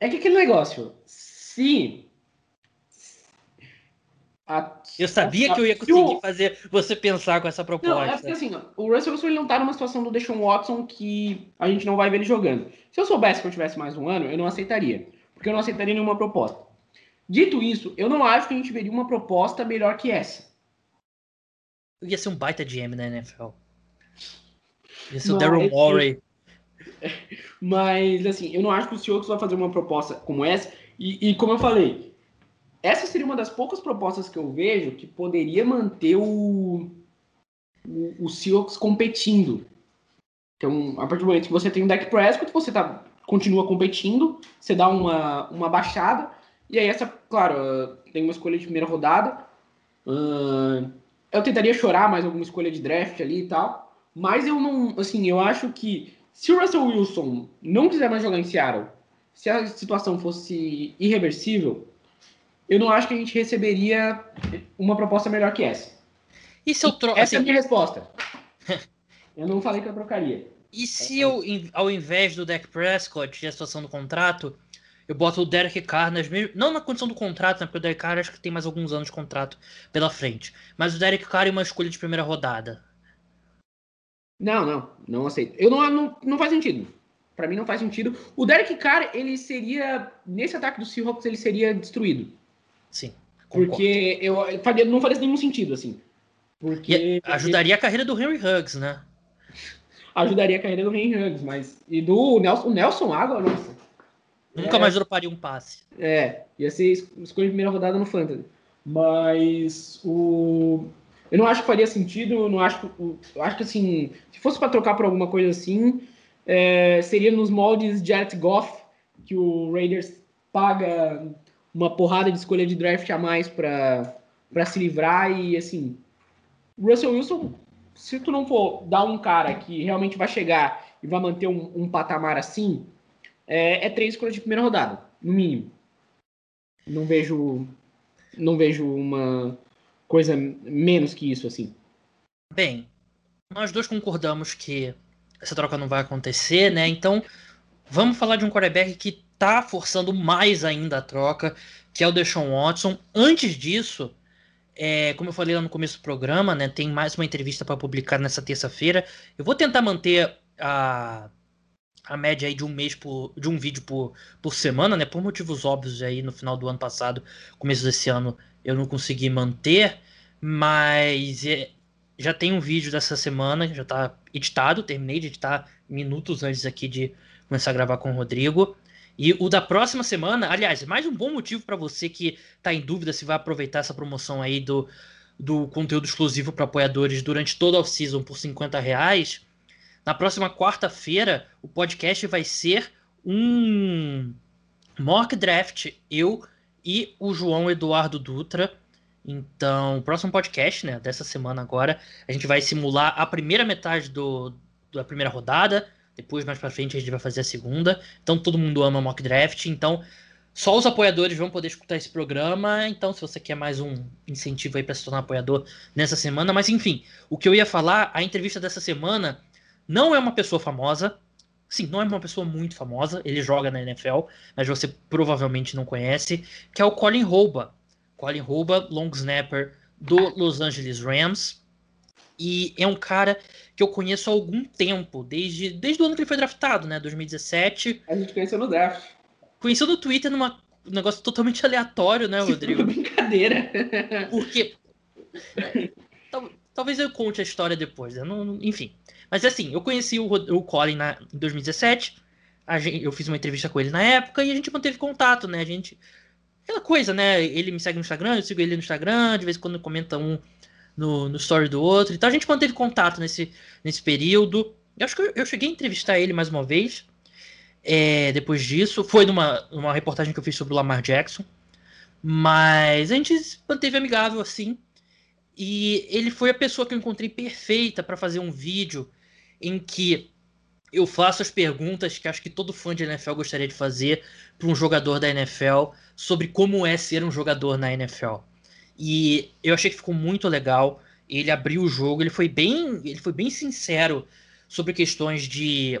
é que aquele negócio, se.
A, eu sabia a, que eu ia conseguir o, fazer você pensar com essa proposta.
Não, é porque assim, o Russell Wilson ele não tá numa situação do Deshaun Watson que a gente não vai ver ele jogando. Se eu soubesse que eu tivesse mais um ano, eu não aceitaria. Porque eu não aceitaria nenhuma proposta. Dito isso, eu não acho que a gente veria uma proposta melhor que essa.
Eu ia ser um baita GM na NFL. Ia ser o Daryl Morey
Mas, assim, eu não acho que o Seahawks vai fazer uma proposta como essa. E, e, como eu falei, essa seria uma das poucas propostas que eu vejo que poderia manter o, o, o Seahawks competindo. Então, a partir do momento que você tem um deck Prescott, você tá, continua competindo, você dá uma, uma baixada, e aí essa, claro, tem uma escolha de primeira rodada. Eu tentaria chorar mais alguma escolha de draft ali e tal, mas eu não, assim, eu acho que se o Russell Wilson não quiser mais jogar em Seattle, se a situação fosse irreversível, eu não acho que a gente receberia uma proposta melhor que essa.
E se eu troco.
Essa assim... é a assim, minha resposta. eu não falei que eu trocaria.
E se eu, ao invés do Dak Prescott e a situação do contrato, eu boto o Derek Carr nas mesmas. Não na condição do contrato, né? Porque o Derek Carr acho que tem mais alguns anos de contrato pela frente. Mas o Derek Carr é uma escolha de primeira rodada.
Não, não, não aceito. Eu não, não, não faz sentido. Para mim não faz sentido. O Derek Carr, ele seria nesse ataque do Seahawks, ele seria destruído.
Sim.
Concordo. Porque eu faria, não faria nenhum sentido assim.
Porque ajudaria a carreira do Henry Huggs, né?
Ajudaria a carreira do Henry Huggs, mas e do Nelson, o Nelson Água, nossa.
Nunca é, mais droparia um passe.
É, ia ser escolha de primeira rodada no Fantasy. Mas o eu não acho que faria sentido, eu não acho que. Eu acho que assim, se fosse para trocar por alguma coisa assim, é, seria nos moldes de Jared Goff, que o Raiders paga uma porrada de escolha de draft a mais para se livrar e assim. Russell Wilson, se tu não for dar um cara que realmente vai chegar e vai manter um, um patamar assim, é, é três escolhas de primeira rodada, no mínimo. Não vejo, não vejo uma coisa menos que isso, assim.
Bem, nós dois concordamos que essa troca não vai acontecer, né? Então, vamos falar de um quarterback que tá forçando mais ainda a troca, que é o Deshaun Watson. Antes disso, é, como eu falei lá no começo do programa, né, tem mais uma entrevista para publicar nessa terça-feira. Eu vou tentar manter a, a média aí de um mês por, de um vídeo por, por semana, né, por motivos óbvios aí no final do ano passado, começo desse ano, eu não consegui manter, mas é, já tem um vídeo dessa semana, já está editado, terminei de editar minutos antes aqui de começar a gravar com o Rodrigo. E o da próxima semana, aliás, mais um bom motivo para você que está em dúvida se vai aproveitar essa promoção aí do, do conteúdo exclusivo para apoiadores durante toda a off-season por 50 reais. Na próxima quarta-feira, o podcast vai ser um mock draft. Eu e o João Eduardo Dutra. Então, próximo podcast, né, dessa semana agora, a gente vai simular a primeira metade do, da primeira rodada. Depois, mais pra frente, a gente vai fazer a segunda. Então, todo mundo ama mock draft. Então, só os apoiadores vão poder escutar esse programa. Então, se você quer mais um incentivo aí para se tornar apoiador nessa semana. Mas, enfim, o que eu ia falar, a entrevista dessa semana não é uma pessoa famosa. Sim, não é uma pessoa muito famosa, ele joga na NFL, mas você provavelmente não conhece, que é o Colin Rouba. Colin Rouba, long snapper do Los Angeles Rams. E é um cara que eu conheço há algum tempo, desde, desde o ano que ele foi draftado, né? 2017.
A gente conheceu no draft.
Conheceu no Twitter numa um negócio totalmente aleatório, né, Rodrigo?
Brincadeira.
Porque. talvez eu conte a história depois, né? Não, enfim. Mas assim, eu conheci o, o Colin na, em 2017. Gente, eu fiz uma entrevista com ele na época e a gente manteve contato, né? A gente. Aquela coisa, né? Ele me segue no Instagram, eu sigo ele no Instagram, de vez em quando comenta um no, no story do outro. Então a gente manteve contato nesse, nesse período. Eu acho que eu, eu cheguei a entrevistar ele mais uma vez. É, depois disso. Foi numa, numa reportagem que eu fiz sobre o Lamar Jackson. Mas a gente manteve amigável assim. E ele foi a pessoa que eu encontrei perfeita para fazer um vídeo em que eu faço as perguntas que acho que todo fã de NFL gostaria de fazer para um jogador da NFL sobre como é ser um jogador na NFL. E eu achei que ficou muito legal. Ele abriu o jogo, ele foi bem, ele foi bem sincero sobre questões de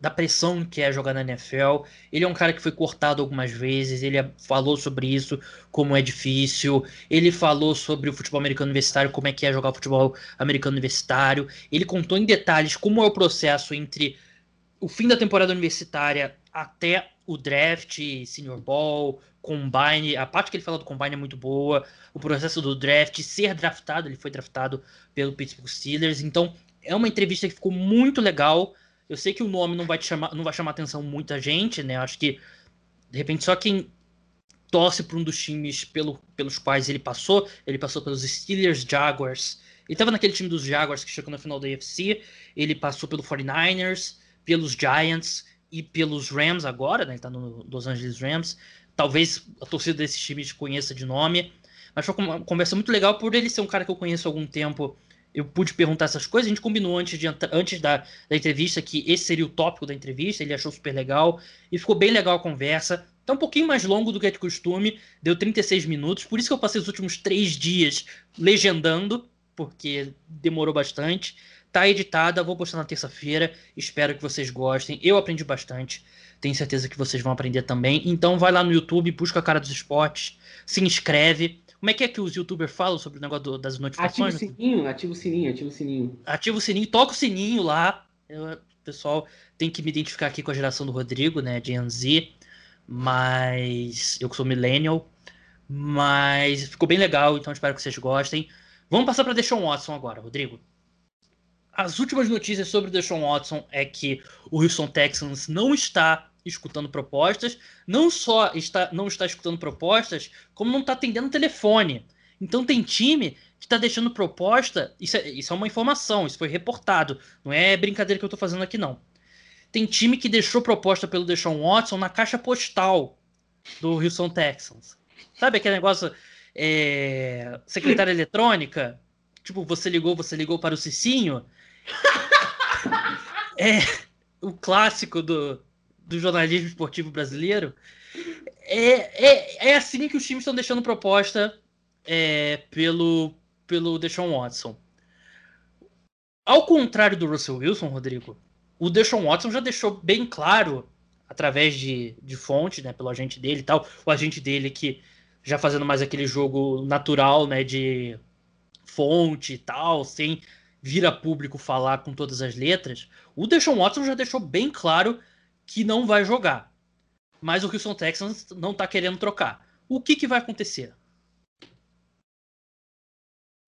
da pressão que é jogar na NFL. Ele é um cara que foi cortado algumas vezes, ele falou sobre isso, como é difícil. Ele falou sobre o futebol americano universitário, como é que é jogar futebol americano universitário. Ele contou em detalhes como é o processo entre o fim da temporada universitária até o draft, senior ball, combine. A parte que ele fala do combine é muito boa. O processo do draft, ser draftado, ele foi draftado pelo Pittsburgh Steelers. Então, é uma entrevista que ficou muito legal Eu sei que o nome não vai te chamar, não vai chamar atenção muita gente, né? Acho que de repente só quem torce para um dos times pelo, pelos quais ele passou, ele passou pelos Steelers, Jaguars. Ele estava naquele time dos Jaguars que chegou na final da UFC, ele passou pelo 49ers, pelos Giants e pelos Rams agora, né? Ele tá no Los Angeles Rams. Talvez a torcida desses times conheça de nome. Mas foi uma conversa muito legal por ele ser um cara que eu conheço há algum tempo. Eu pude perguntar essas coisas. A gente combinou antes, de, antes da, da entrevista que esse seria o tópico da entrevista. Ele achou super legal. E ficou bem legal a conversa. Tá um pouquinho mais longo do que é de costume. Deu 36 minutos. Por isso que eu passei os últimos três dias legendando. Porque demorou bastante. Tá editada, vou postar na terça-feira. Espero que vocês gostem. Eu aprendi bastante. Tenho certeza que vocês vão aprender também. Então vai lá no YouTube, busca a cara dos esportes, se inscreve. Como é que é que os youtubers falam sobre o negócio do, das notificações?
Ativa o sininho, ativa o sininho, ativa o sininho.
Ativa o sininho, toca o sininho lá. Eu, pessoal tem que me identificar aqui com a geração do Rodrigo, né? Gen Z. Mas eu que sou millennial. Mas ficou bem legal, então espero que vocês gostem. Vamos passar para Deshaun Watson agora, Rodrigo. As últimas notícias sobre o Deshaun Watson é que o Houston Texans não está escutando propostas, não só está, não está escutando propostas, como não está atendendo telefone. Então tem time que está deixando proposta. Isso é, isso é uma informação, isso foi reportado. Não é brincadeira que eu estou fazendo aqui, não. Tem time que deixou proposta pelo Deshaun Watson na caixa postal do Houston Texans. Sabe aquele negócio é, secretária eletrônica? Tipo, você ligou, você ligou para o Cicinho. é o clássico do, do jornalismo esportivo brasileiro, é, é, é assim que os times estão deixando proposta é, pelo, pelo Deshaun Watson. Ao contrário do Russell Wilson, Rodrigo, o Deshaun Watson já deixou bem claro, através de, de fonte, né, pelo agente dele e tal, o agente dele que já fazendo mais aquele jogo natural, né, de fonte e tal, sem vir a público falar com todas as letras, o Deshaun Watson já deixou bem claro que não vai jogar. Mas o Houston Texans não está querendo trocar. O que, que vai acontecer?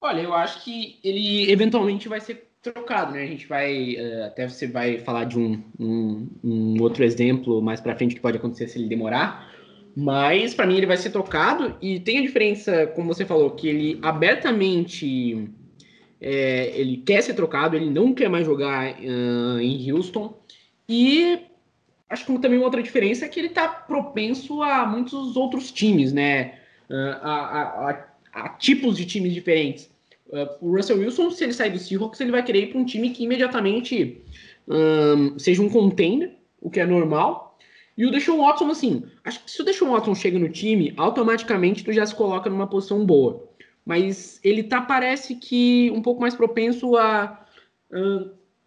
Olha, eu acho que ele eventualmente vai ser trocado, né? A gente vai. Uh, até você vai falar de um, um, um outro exemplo mais para frente que pode acontecer se ele demorar. Mas para mim ele vai ser trocado e tem a diferença, como você falou, que ele abertamente é, ele quer ser trocado, ele não quer mais jogar uh, em Houston. E acho que também uma outra diferença é que ele está propenso a muitos outros times, né? Uh, a, a, a, a, tipos de times diferentes. Uh, o Russell Wilson, se ele sair do Seahawks, ele vai querer ir para um time que imediatamente um, seja um contender, o que é normal. E o Deshaun Watson, assim, acho que se o Deshaun Watson chega no time, automaticamente tu já se coloca numa posição boa. Mas ele tá, parece que, um pouco mais propenso a,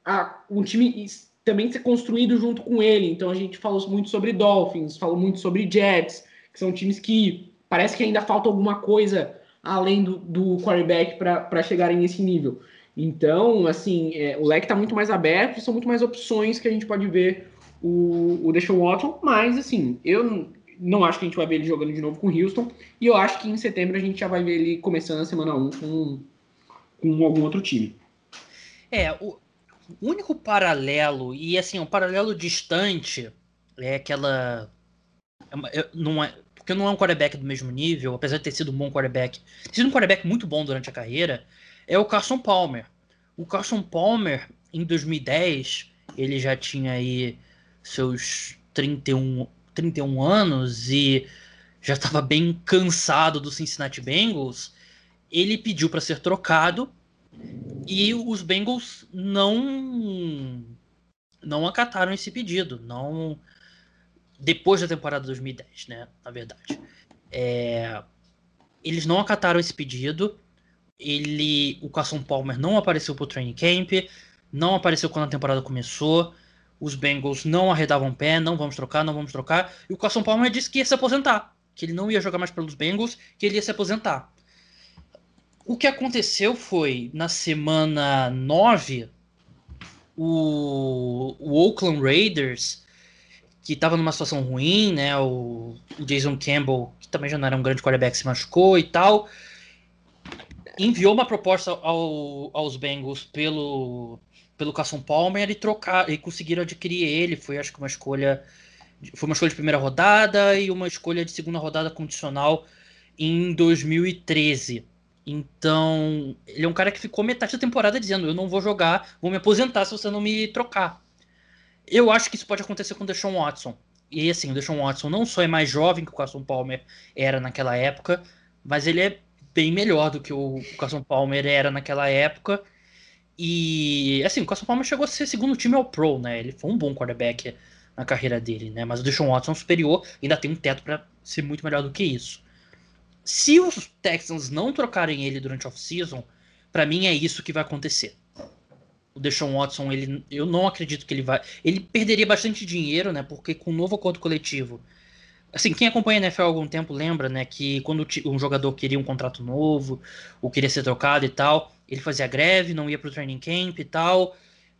a um time também ser construído junto com ele. Então a gente falou muito sobre Dolphins, falou muito sobre Jets, que são times que parece que ainda falta alguma coisa além do, do quarterback para chegarem nesse nível. Então, assim, é, o leque está muito mais aberto, são muito mais opções que a gente pode ver o, o Deshaun Watson, mas, assim, eu não acho que a gente vai ver ele jogando de novo com o Houston, e eu acho que em setembro a gente já vai ver ele começando a semana 1 com, com algum outro time.
É, o, o único paralelo, e assim, um paralelo distante, é aquela. É não é, porque não é um quarterback do mesmo nível, apesar de ter sido um bom quarterback, ter sido um quarterback muito bom durante a carreira, é o Carson Palmer. O Carson Palmer, em 2010, ele já tinha aí seus 31, 31 anos e já estava bem cansado do Cincinnati Bengals. Ele pediu para ser trocado e os Bengals não não acataram esse pedido, não depois da temporada 2010, né? Na verdade, é, eles não acataram esse pedido. Ele, o Carson Palmer não apareceu para o training camp, não apareceu quando a temporada começou. Os Bengals não arredavam pé, não vamos trocar, não vamos trocar. E o Carson Palmer disse que ia se aposentar, que ele não ia jogar mais pelos Bengals, que ele ia se aposentar. O que aconteceu foi, na semana 9, o, o Oakland Raiders, que estava numa situação ruim, né? O, o, Jason Campbell, que também já não era um grande quarterback, se machucou e tal, enviou uma proposta ao, aos Bengals pelo, pelo Carson Palmer e trocar e conseguiram adquirir ele. Foi acho que uma escolha foi uma escolha de primeira rodada e uma escolha de segunda rodada condicional em 2013. Então, ele é um cara que ficou metade da temporada dizendo: Eu não vou jogar, vou me aposentar se você não me trocar. Eu acho que isso pode acontecer com o Deshaun Watson. E assim, o Deshaun Watson não só é mais jovem que o Carson Palmer era naquela época, mas ele é bem melhor do que o Carson Palmer era naquela época. E assim, o Carson Palmer chegou a ser segundo time ao Pro, né? Ele foi um bom quarterback na carreira dele, né? Mas o Deshaun Watson é superior ainda tem um teto para ser muito melhor do que isso. Se os Texans não trocarem ele durante off-season, para mim é isso que vai acontecer. O Deshaun Watson, ele, eu não acredito que ele vai. Ele perderia bastante dinheiro, né? Porque com o novo acordo coletivo. Assim, quem acompanha a NFL há algum tempo lembra, né? Que quando um jogador queria um contrato novo, ou queria ser trocado e tal, ele fazia greve, não ia pro training camp e tal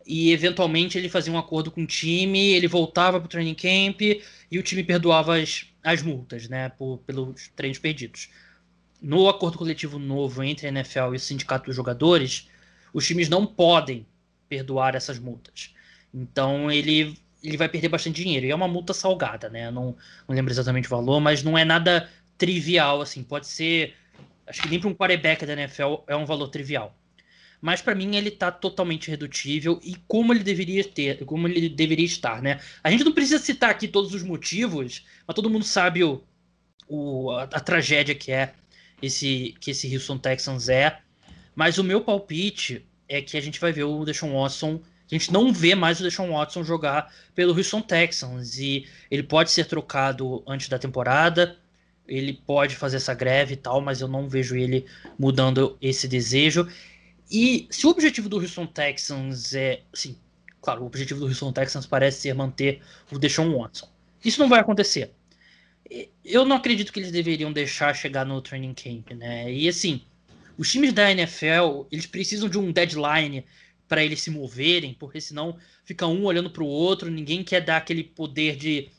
e eventualmente ele fazia um acordo com o time, ele voltava para o training camp e o time perdoava as, as multas, né, por, pelos treinos perdidos. No acordo coletivo novo entre a NFL e o sindicato dos jogadores, os times não podem perdoar essas multas. Então ele, ele vai perder bastante dinheiro. E é uma multa salgada, né? Não, não lembro exatamente o valor, mas não é nada trivial, assim. Pode ser. Acho que nem para um quarterback da NFL é um valor trivial mas para mim ele tá totalmente redutível e como ele deveria ter, como ele deveria estar, né? A gente não precisa citar aqui todos os motivos, mas todo mundo sabe o, o a, a, tragédia que é esse que esse Houston Texans é. Mas o meu palpite é que a gente vai ver o Deshaun Watson a gente não vê mais o Deshaun Watson jogar pelo Houston Texans e ele pode ser trocado antes da temporada, ele pode fazer essa greve e tal, mas eu não vejo ele mudando esse desejo. E se o objetivo do Houston Texans é. Sim, claro, o objetivo do Houston Texans parece ser manter o Deshaun Watson. Isso não vai acontecer. Eu não acredito que eles deveriam deixar chegar no training camp, né? E assim, os times da NFL, eles precisam de um deadline para eles se moverem, porque senão fica um olhando para o outro, ninguém quer dar aquele poder de.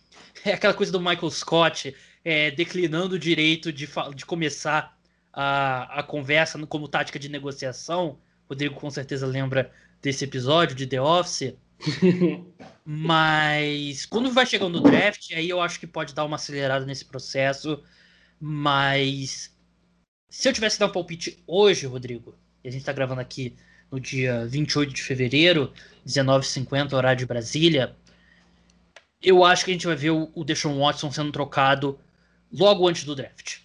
É aquela coisa do Michael Scott é, declinando o direito de, de começar a, a conversa como tática de negociação. Rodrigo com certeza lembra desse episódio de The Office. Mas quando vai chegando no draft, aí eu acho que pode dar uma acelerada nesse processo. Mas se eu tivesse que dar um palpite hoje, Rodrigo, e a gente está gravando aqui no dia 28 de fevereiro, 19h50, horário de Brasília, eu acho que a gente vai ver o Deshaun Watson sendo trocado logo antes do draft.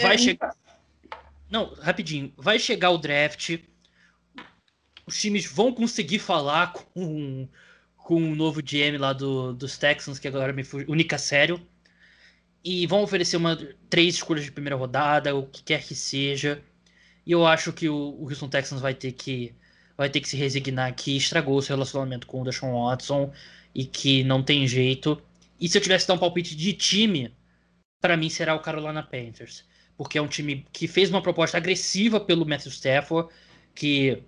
Vai chegar. Não, rapidinho. Vai chegar o draft. Os times vão conseguir falar com, com o novo GM lá do, dos Texans, que agora me fugiu, o Sério. E vão oferecer uma, três escolhas de primeira rodada, o que quer que seja. E eu acho que o, o Houston Texans vai ter que vai ter que se resignar que estragou seu relacionamento com o Deshaun Watson e que não tem jeito. E se eu tivesse que dar um palpite de time, para mim será o Carolina Panthers porque é um time que fez uma proposta agressiva pelo Matthew Stafford, que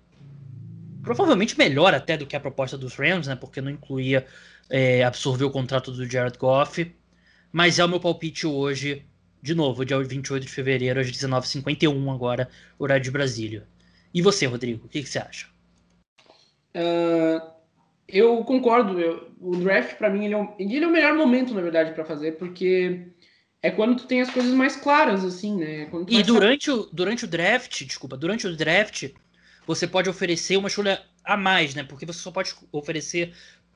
provavelmente melhor até do que a proposta dos Rams, né? Porque não incluía é, absorver o contrato do Jared Goff. Mas é o meu palpite hoje, de novo, dia 28 de fevereiro, às 19h51 agora, horário de Brasília. E você, Rodrigo, o que, que você acha?
Uh, eu concordo. Eu, o draft, para mim, ele é, ele é o melhor momento, na verdade, para fazer, porque é quando tu tem as coisas mais claras, assim, né?
e durante o, durante o draft, desculpa, durante o draft, você pode oferecer uma escolha a mais, né? Porque você só pode oferecer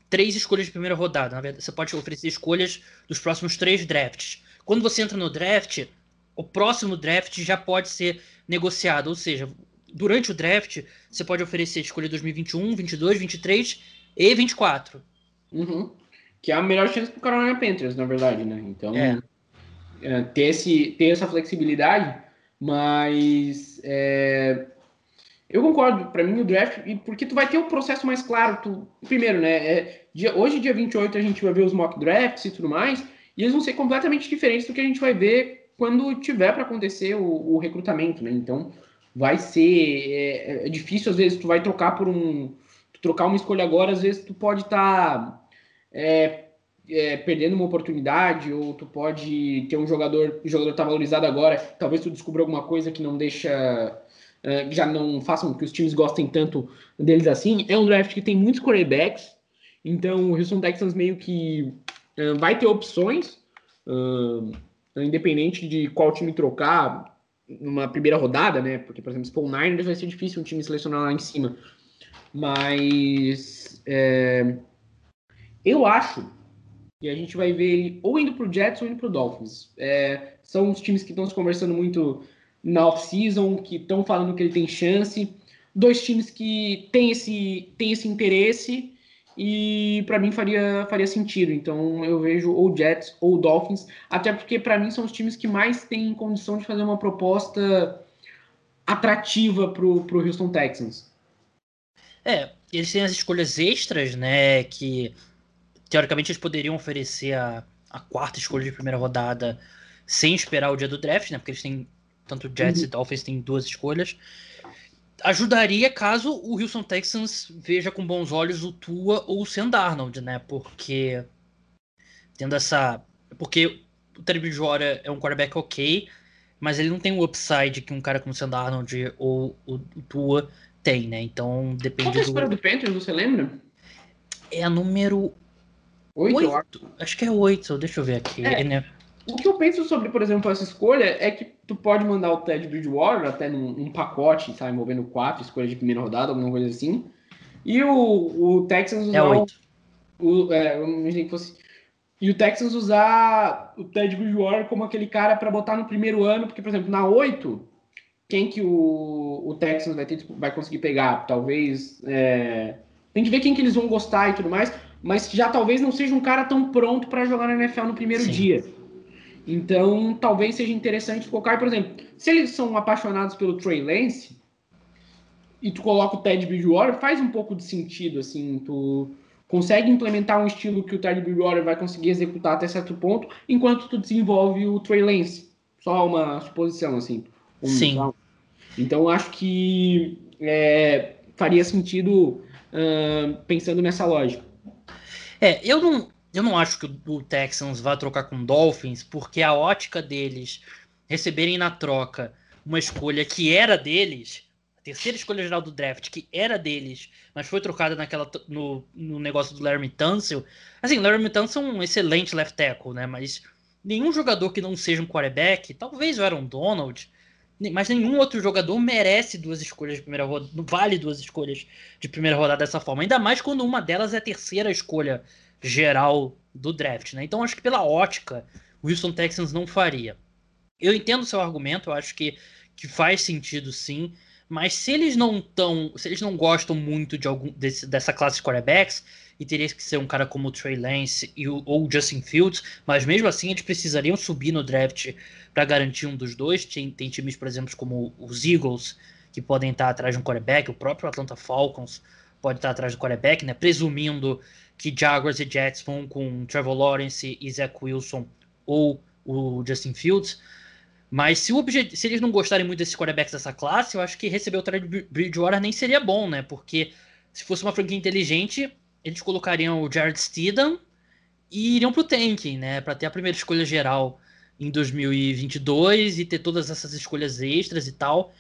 três escolhas de primeira rodada. Na verdade, você pode oferecer escolhas dos próximos três drafts. Quando você entra no draft, o próximo draft já pode ser negociado. Ou seja, durante o draft, você pode oferecer escolha 2021, 22, 23 e 24.
Uhum. Que é a melhor chance pro Carolina Panthers, na verdade, né? Então. É. É, ter, esse, ter essa flexibilidade, mas é, eu concordo, para mim o draft, porque tu vai ter um processo mais claro, tu, primeiro, né, é, dia, hoje dia 28 a gente vai ver os mock drafts e tudo mais, e eles vão ser completamente diferentes do que a gente vai ver quando tiver para acontecer o, o, recrutamento, né, então vai ser, é, é, difícil às vezes, tu vai trocar por um, trocar uma escolha agora, às vezes tu pode estar tá, é, é, perdendo uma oportunidade, ou tu pode ter um jogador, o jogador tá valorizado agora, talvez tu descubra alguma coisa que não deixa uh, já não façam que os times gostem tanto deles assim. É um draft que tem muitos quarterbacks, então o Houston Texans meio que uh, vai ter opções, uh, independente de qual time trocar numa primeira rodada, né? Porque, por exemplo, se for o Niners, vai ser difícil um time selecionar lá em cima. Mas é, eu acho que a gente vai ver ele ou indo para o Jets ou indo para o Dolphins. É, são os times que estão se conversando muito na off-season, que estão falando que ele tem chance. Dois times que têm esse, têm esse interesse e para mim faria, faria sentido. Então eu vejo ou Jets ou Dolphins, até porque para mim são os times que mais têm condição de fazer uma proposta atrativa para o Houston Texans.
É, eles têm as escolhas extras, né? Que teoricamente eles poderiam oferecer a, a quarta escolha de primeira rodada sem esperar o dia do draft, né? Porque eles têm tanto Jets uhum. e Dolphins têm duas escolhas ajudaria caso o Houston Texans veja com bons olhos o Tua ou o Sam Darnold, né? Porque tendo essa, porque o Terry Bridgewater é um quarterback ok, mas ele não tem o upside que um cara como o Sam Darnold ou o, o Tua tem, né? Então depende
Qual é a escolha do... do Panthers, você lembra?
É a número 8. Acho que é 8, deixa eu ver aqui. É. Né?
O que eu penso sobre, por exemplo, essa escolha é que tu pode mandar o Ted Bridgewater até num, num pacote, sabe, envolvendo quatro escolhas de primeira rodada, alguma coisa assim. E o, o Texans
usar. É oito.
O, é, eu imaginei que fosse. E o Texans usar o Ted Bridgewater como aquele cara para botar no primeiro ano, porque, por exemplo, na 8, quem que o, o Texans vai, ter, vai conseguir pegar? Talvez. É... Tem que ver quem que eles vão gostar e tudo mais, mas já talvez não seja um cara tão pronto para jogar na NFL no primeiro Sim. dia. Então, talvez seja interessante colocar, por exemplo, se eles são apaixonados pelo Trey Lance e tu coloca o Ted Bridgewater, faz um pouco de sentido, assim, tu consegue implementar um estilo que o Ted Bridgewater vai conseguir executar até certo ponto, enquanto tu desenvolve o Trey Lance. Só uma suposição, assim. Um,
Sim.
Então, acho que é, faria sentido uh, pensando nessa lógica.
É, eu não, eu não acho que o Texans vá trocar com Dolphins, porque a ótica deles receberem na troca uma escolha que era deles, a terceira escolha geral do draft, que era deles, mas foi trocada naquela no, no negócio do Larry Tunsil. Assim, Larry Tunsil é um excelente left tackle, né? Mas nenhum jogador que não seja um quarterback, talvez o Aaron Donald, mas nenhum outro jogador merece duas escolhas de primeira rodada, vale duas escolhas de primeira rodada dessa forma. Ainda mais quando uma delas é a terceira escolha geral do draft, né? Então acho que pela ótica, o Houston Texans não faria. Eu entendo o seu argumento, eu acho que, que faz sentido sim, mas se eles não estão, se eles não gostam muito de algum desse, dessa classe de quarterbacks, e teria que ser um cara como o Trey Lance e o, ou o Justin Fields, mas mesmo assim eles precisariam subir no draft para garantir um dos dois. Tem, tem times, por exemplo, como os Eagles, que podem estar atrás de um quarterback, o próprio Atlanta Falcons pode estar atrás do quarterback, né? Presumindo que Jaguars e Jets vão com Trevor Lawrence e Zach Wilson ou o Justin Fields. Mas se, se eles não gostarem muito desses quarterbacks dessa classe, eu acho que receber o Trey Bridgewater nem seria bom, né? Porque se fosse uma franquia inteligente, eles colocariam o Jared Steedham e iriam pro tanking, né? Para ter a primeira escolha geral em 2022 e ter todas essas escolhas extras e tal.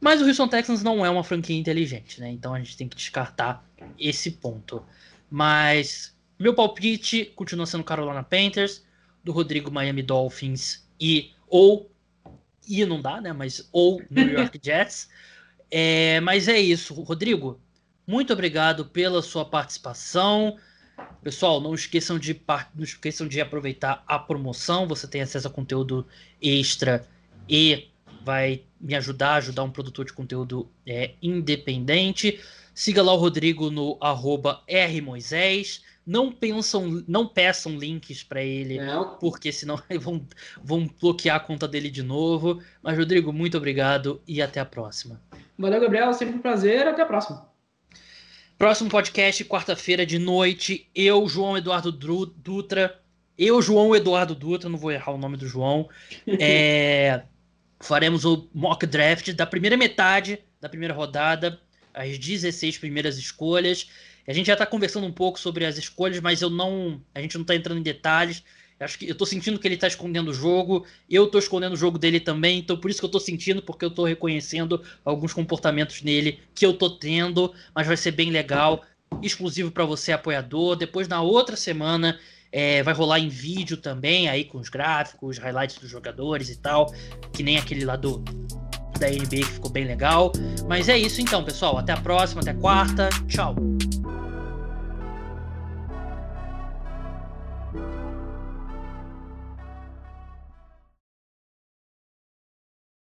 Mas o Houston Texans não é uma franquia inteligente, né? Então a gente tem que descartar esse ponto. Mas meu palpite continua sendo Carolina Panthers, do Rodrigo Miami Dolphins e ou e não dá, né? Mas ou New York Jets. É, mas é isso, Rodrigo. Muito obrigado pela sua participação. Pessoal, não esqueçam de não esqueçam de aproveitar a promoção. Você tem acesso a conteúdo extra e vai me ajudar a ajudar um produtor de conteúdo é, independente. Siga lá o Rodrigo no arroba rmoisés. Não pensam, não peçam links para ele, não. porque senão vão, vão bloquear a conta dele de novo. Mas, Rodrigo, muito obrigado e até a próxima.
Valeu, Gabriel. Sempre um prazer. Até a próxima.
Próximo podcast, quarta-feira de noite. Eu, João Eduardo Dutra. Eu, João Eduardo Dutra, não vou errar o nome do João. É, faremos o mock draft da primeira metade da primeira rodada as 16 primeiras escolhas. A gente já está conversando um pouco sobre as escolhas, mas eu não, a gente não está entrando em detalhes. Acho que eu tô sentindo que ele tá escondendo o jogo, eu tô escondendo o jogo dele também, então por isso que eu tô sentindo, porque eu tô reconhecendo alguns comportamentos nele que eu tô tendo, mas vai ser bem legal, exclusivo para você apoiador. Depois na outra semana é, vai rolar em vídeo também, aí com os gráficos, highlights dos jogadores e tal, que nem aquele lá do da NBA que ficou bem legal. Mas é isso então, pessoal. Até a próxima, até quarta. Tchau.